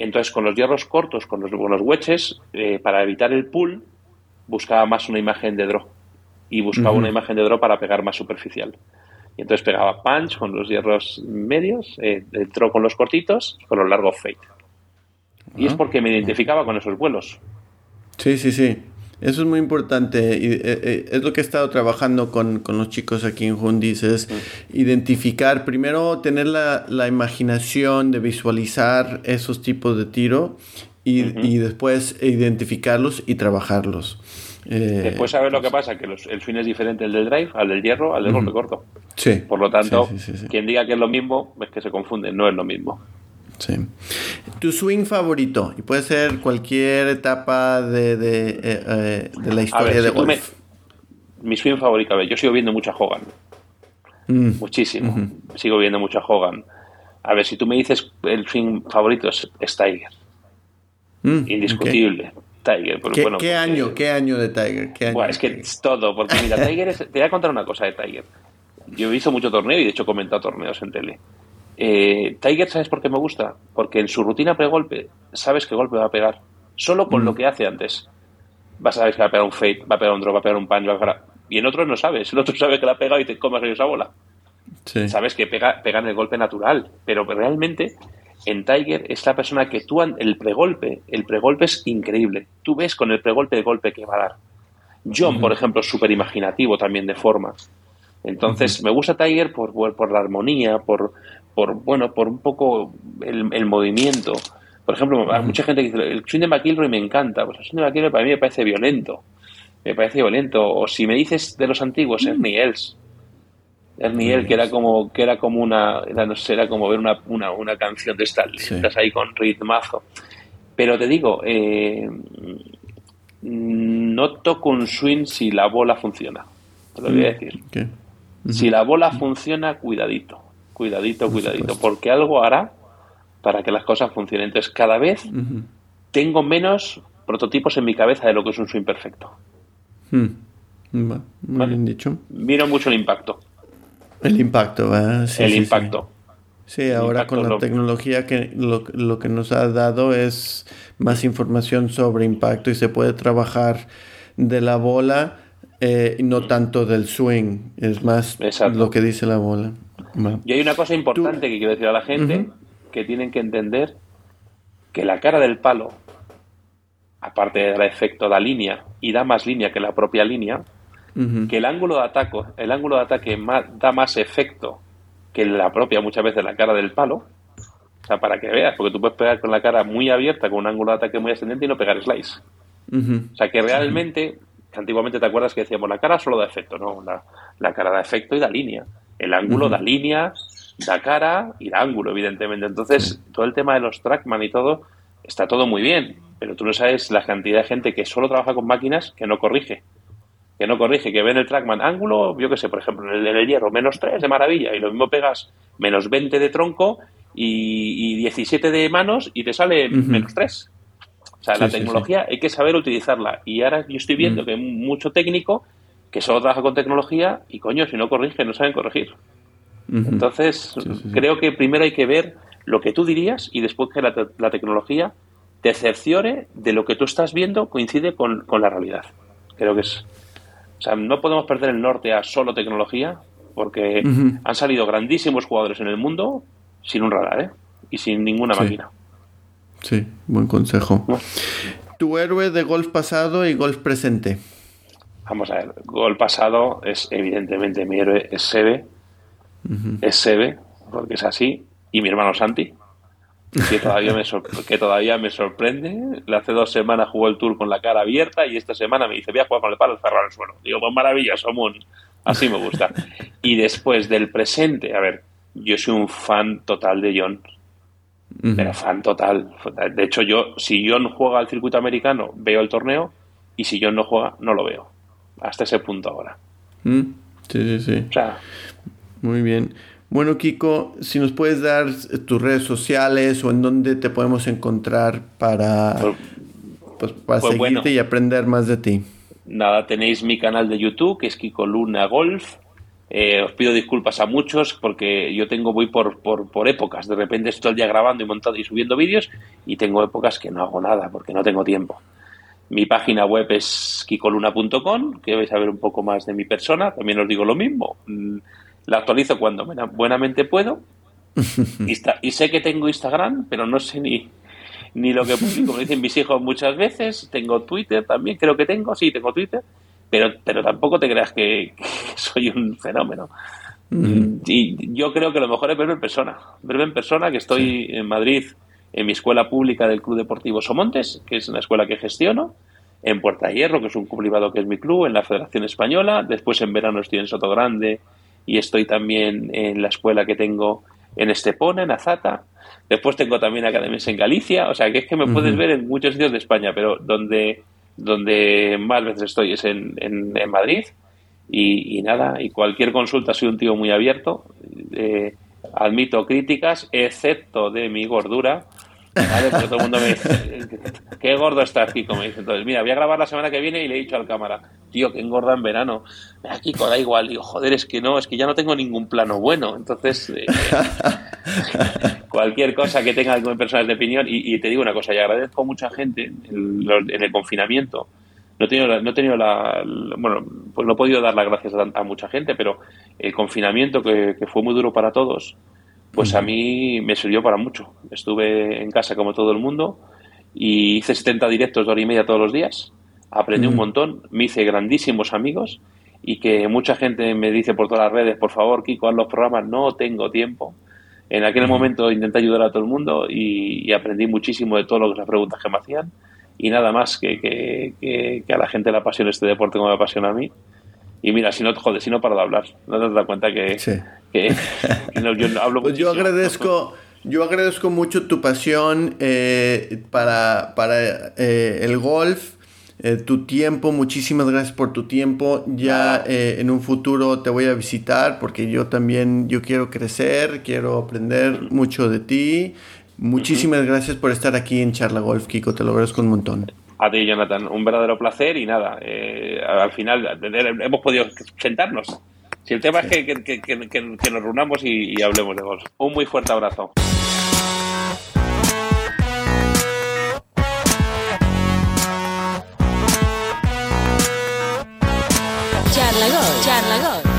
Entonces, con los hierros cortos, con los, con los wedges, eh, para evitar el pull, buscaba más una imagen de draw. Y buscaba una imagen de draw para pegar más superficial. Y entonces pegaba punch con los hierros medios, eh, el draw con los cortitos con los largos fade. Y es porque me identificaba con esos vuelos. Sí, sí, sí. Eso es muy importante. Y, eh, eh, es lo que he estado trabajando con, con los chicos aquí en Hundis, es identificar, primero tener la, la, imaginación de visualizar esos tipos de tiro y, y después identificarlos y trabajarlos. Eh, después saber lo que pasa, que el swing es diferente el del drive, al del hierro, al del golpe corto. Sí. Por lo tanto, quien diga que es lo mismo es que se confunde, no es lo mismo. Sí. Tu swing favorito, y puede ser cualquier etapa de, de, eh, eh, la historia de golf. mi swing favorito, a ver, yo sigo viendo mucha Hogan. Mm. Muchísimo. Sigo viendo mucha Hogan. A ver, si tú me dices el swing favorito es, Tiger. Mm, Indiscutible. Tiger. ¿Qué, bueno, ¿qué año, ¿Qué año de Tiger? ¿Qué es que es todo, porque mira, Tiger es, te voy a contar una cosa de Tiger. Yo he visto mucho torneo y de hecho he comentado torneos en tele. Eh, Tiger, ¿sabes por qué me gusta? Porque en su rutina pre-golpe sabes qué golpe va a pegar. Solo con lo que hace antes. Vas a saber que va a pegar un fade, va a pegar un drop, va a pegar un punch, va a pegar... Y en otros no sabes. En otros sabes que la pega y te comas esa bola. Sabes que pega, en el golpe natural. Pero realmente en Tiger es la persona que tú, el pregolpe, el pregolpe es increíble. Tú ves con el pregolpe el golpe que va a dar. John, por ejemplo, es súper imaginativo también de forma. Entonces, me gusta Tiger por, por, la armonía, por, por bueno, por un poco el, movimiento. Por ejemplo, mucha gente dice, el swing de McIlroy me encanta. Pues el swing de McIlroy para mí me parece violento. Me parece violento. O si me dices de los antiguos, Ernie Els. Ernie Els, que era como, que era como una, era, no sé, era como ver una, una, una canción de estas estás ahí con ritmazo. Pero te digo, eh, no toco un swing si la bola funciona. Te lo voy a mm, decir. Si la bola funciona, cuidadito cuidadito, cuidadito, porque algo hará para que las cosas funcionen. Entonces, cada vez tengo menos prototipos en mi cabeza de lo que es un swing perfecto. Hmm. muy bien dicho. Miro mucho el impacto. El impacto, Sí, el impacto. Sí, ahora con la tecnología que lo, lo, que nos ha dado es más información sobre impacto y se puede trabajar de la bola eh, no tanto del swing, es más lo que dice la bola. Y hay una cosa importante que quiero decir a la gente, que tienen que entender que la cara del palo, aparte de dar efecto da línea y da más línea que la propia línea, que el ángulo de ataque, el ángulo de ataque da más efecto que la propia muchas veces la cara del palo. O sea, para que veas, porque tú puedes pegar con la cara muy abierta, con un ángulo de ataque muy ascendente y no pegar slice. O sea, que realmente, antiguamente te acuerdas que decíamos, la cara solo da efecto, no, la, la cara da efecto y da línea. El ángulo da línea, da cara y da ángulo, evidentemente. Entonces, todo el tema de los trackman y todo, está todo muy bien, pero tú no sabes la cantidad de gente que solo trabaja con máquinas que no corrige. Que no corrige, que ven el trackman ángulo, yo qué sé, por ejemplo, en el, hierro, menos 3 de maravilla, y lo mismo pegas menos 20 de tronco y, 17 de manos y te sale menos 3. O sea, la tecnología hay que saber utilizarla. Y ahora yo estoy viendo que mucho técnico que solo trabaja con tecnología y coño, si no corrige, no saben corregir. Entonces, creo que primero hay que ver lo que tú dirías y después que la, tecnología te cerciore de lo que tú estás viendo coincide con, la realidad. Creo que es. O sea, no podemos perder el norte a solo tecnología porque han salido grandísimos jugadores en el mundo sin un radar, ¿eh? Y sin ninguna máquina. Sí, buen consejo. Tu héroe de golf pasado y golf presente. Vamos a ver, gol pasado es evidentemente mi héroe, es Sebe, es Sebe, porque es así, y mi hermano Santi, que todavía, me que todavía me sorprende. Hace dos semanas jugó el tour con la cara abierta y esta semana me dice, voy a jugar con el palo cerrado el suelo. Digo, pues maravilloso, Moon. Así me gusta. Y después del presente, a ver, yo soy un fan total de John. Pero fan total. De hecho, yo, si John juega al circuito americano, veo el torneo, y si John no juega, no lo veo. Hasta ese punto ahora. Mm, sí, sí, sí. Muy bien. Bueno, Kiko, si nos puedes dar tus redes sociales o en dónde te podemos encontrar para, pues, pues para pues seguirte y aprender más de ti. Nada, tenéis mi canal de YouTube, que es Kiko Luna Golf. Eh, os pido disculpas a muchos porque yo tengo voy por, por, por, épocas. De repente estoy el día grabando y montando y subiendo vídeos y tengo épocas que no hago nada porque no tengo tiempo. Mi página web es kikoluna.com, que vais a ver un poco más de mi persona. También os digo lo mismo. Mm, la actualizo cuando buenamente puedo. y, sé que tengo Instagram, pero no sé ni, ni lo que publico. Me dicen mis hijos muchas veces. Tengo Twitter también, creo que tengo. Sí, tengo Twitter pero, pero tampoco te creas que, soy un fenómeno. Y yo creo que lo mejor es verme en persona. Verme en persona, que estoy en Madrid, en mi escuela pública del Club Deportivo Somontes, que es una escuela que gestiono, en Puerta Hierro, que es un club privado que es mi club, en la Federación Española, después en verano estoy en Soto Grande y estoy también en la escuela que tengo en Estepona, en Azata. Después tengo también academias en Galicia, o sea que es que me puedes ver en muchos sitios de España, pero donde donde más veces estoy es en, en, Madrid. Y, nada, y cualquier consulta, soy un tío muy abierto. Eh, admito críticas, excepto de mi gordura. ¿vale? Porque todo el mundo me dice, qué gordo estás, Kiko. Me dice, entonces, mira, voy a grabar la semana que viene y le he dicho al cámara, tío, que engorda en verano. Mira, Kiko, da igual. Digo, joder, es que no, es que ya no tengo ningún plano bueno. Entonces, eh, cualquier cosa que tenga alguna personas de opinión. Y, te digo una cosa, y agradezco a mucha gente en, el confinamiento. No he tenido, la, no he tenido la, Bueno, pues no he podido dar las gracias a, mucha gente, pero el confinamiento, que, fue muy duro para todos, pues a mí me sirvió para mucho. Estuve en casa como todo el mundo y hice 70 directos de hora y media todos los días. Aprendí un montón, me hice grandísimos amigos y que mucha gente me dice por todas las redes, por favor, Kiko, haz los programas, no tengo tiempo. En aquel momento intenté ayudar a todo el mundo y, aprendí muchísimo de todas las preguntas que me hacían y nada más que, que, a la gente le apasiona este deporte como me apasiona a mí. Y mira, si no, joder, si no paro de hablar, no te das cuenta que, yo hablo Pues yo agradezco, yo agradezco mucho tu pasión eh, para, para eh, el golf eh, tu tiempo. Muchísimas gracias por tu tiempo. Ya eh, en un futuro te voy a visitar porque yo también yo quiero crecer, quiero aprender mucho de ti. Muchísimas gracias por estar aquí en Charla Golf, Kiko. Te lo agradezco un montón. A ti, Jonathan, un verdadero placer y nada, eh, al final hemos podido sentarnos. Si el tema es que, que, nos reunamos y, y hablemos de golf. Un muy fuerte abrazo. Charla Gol. Charla Gol.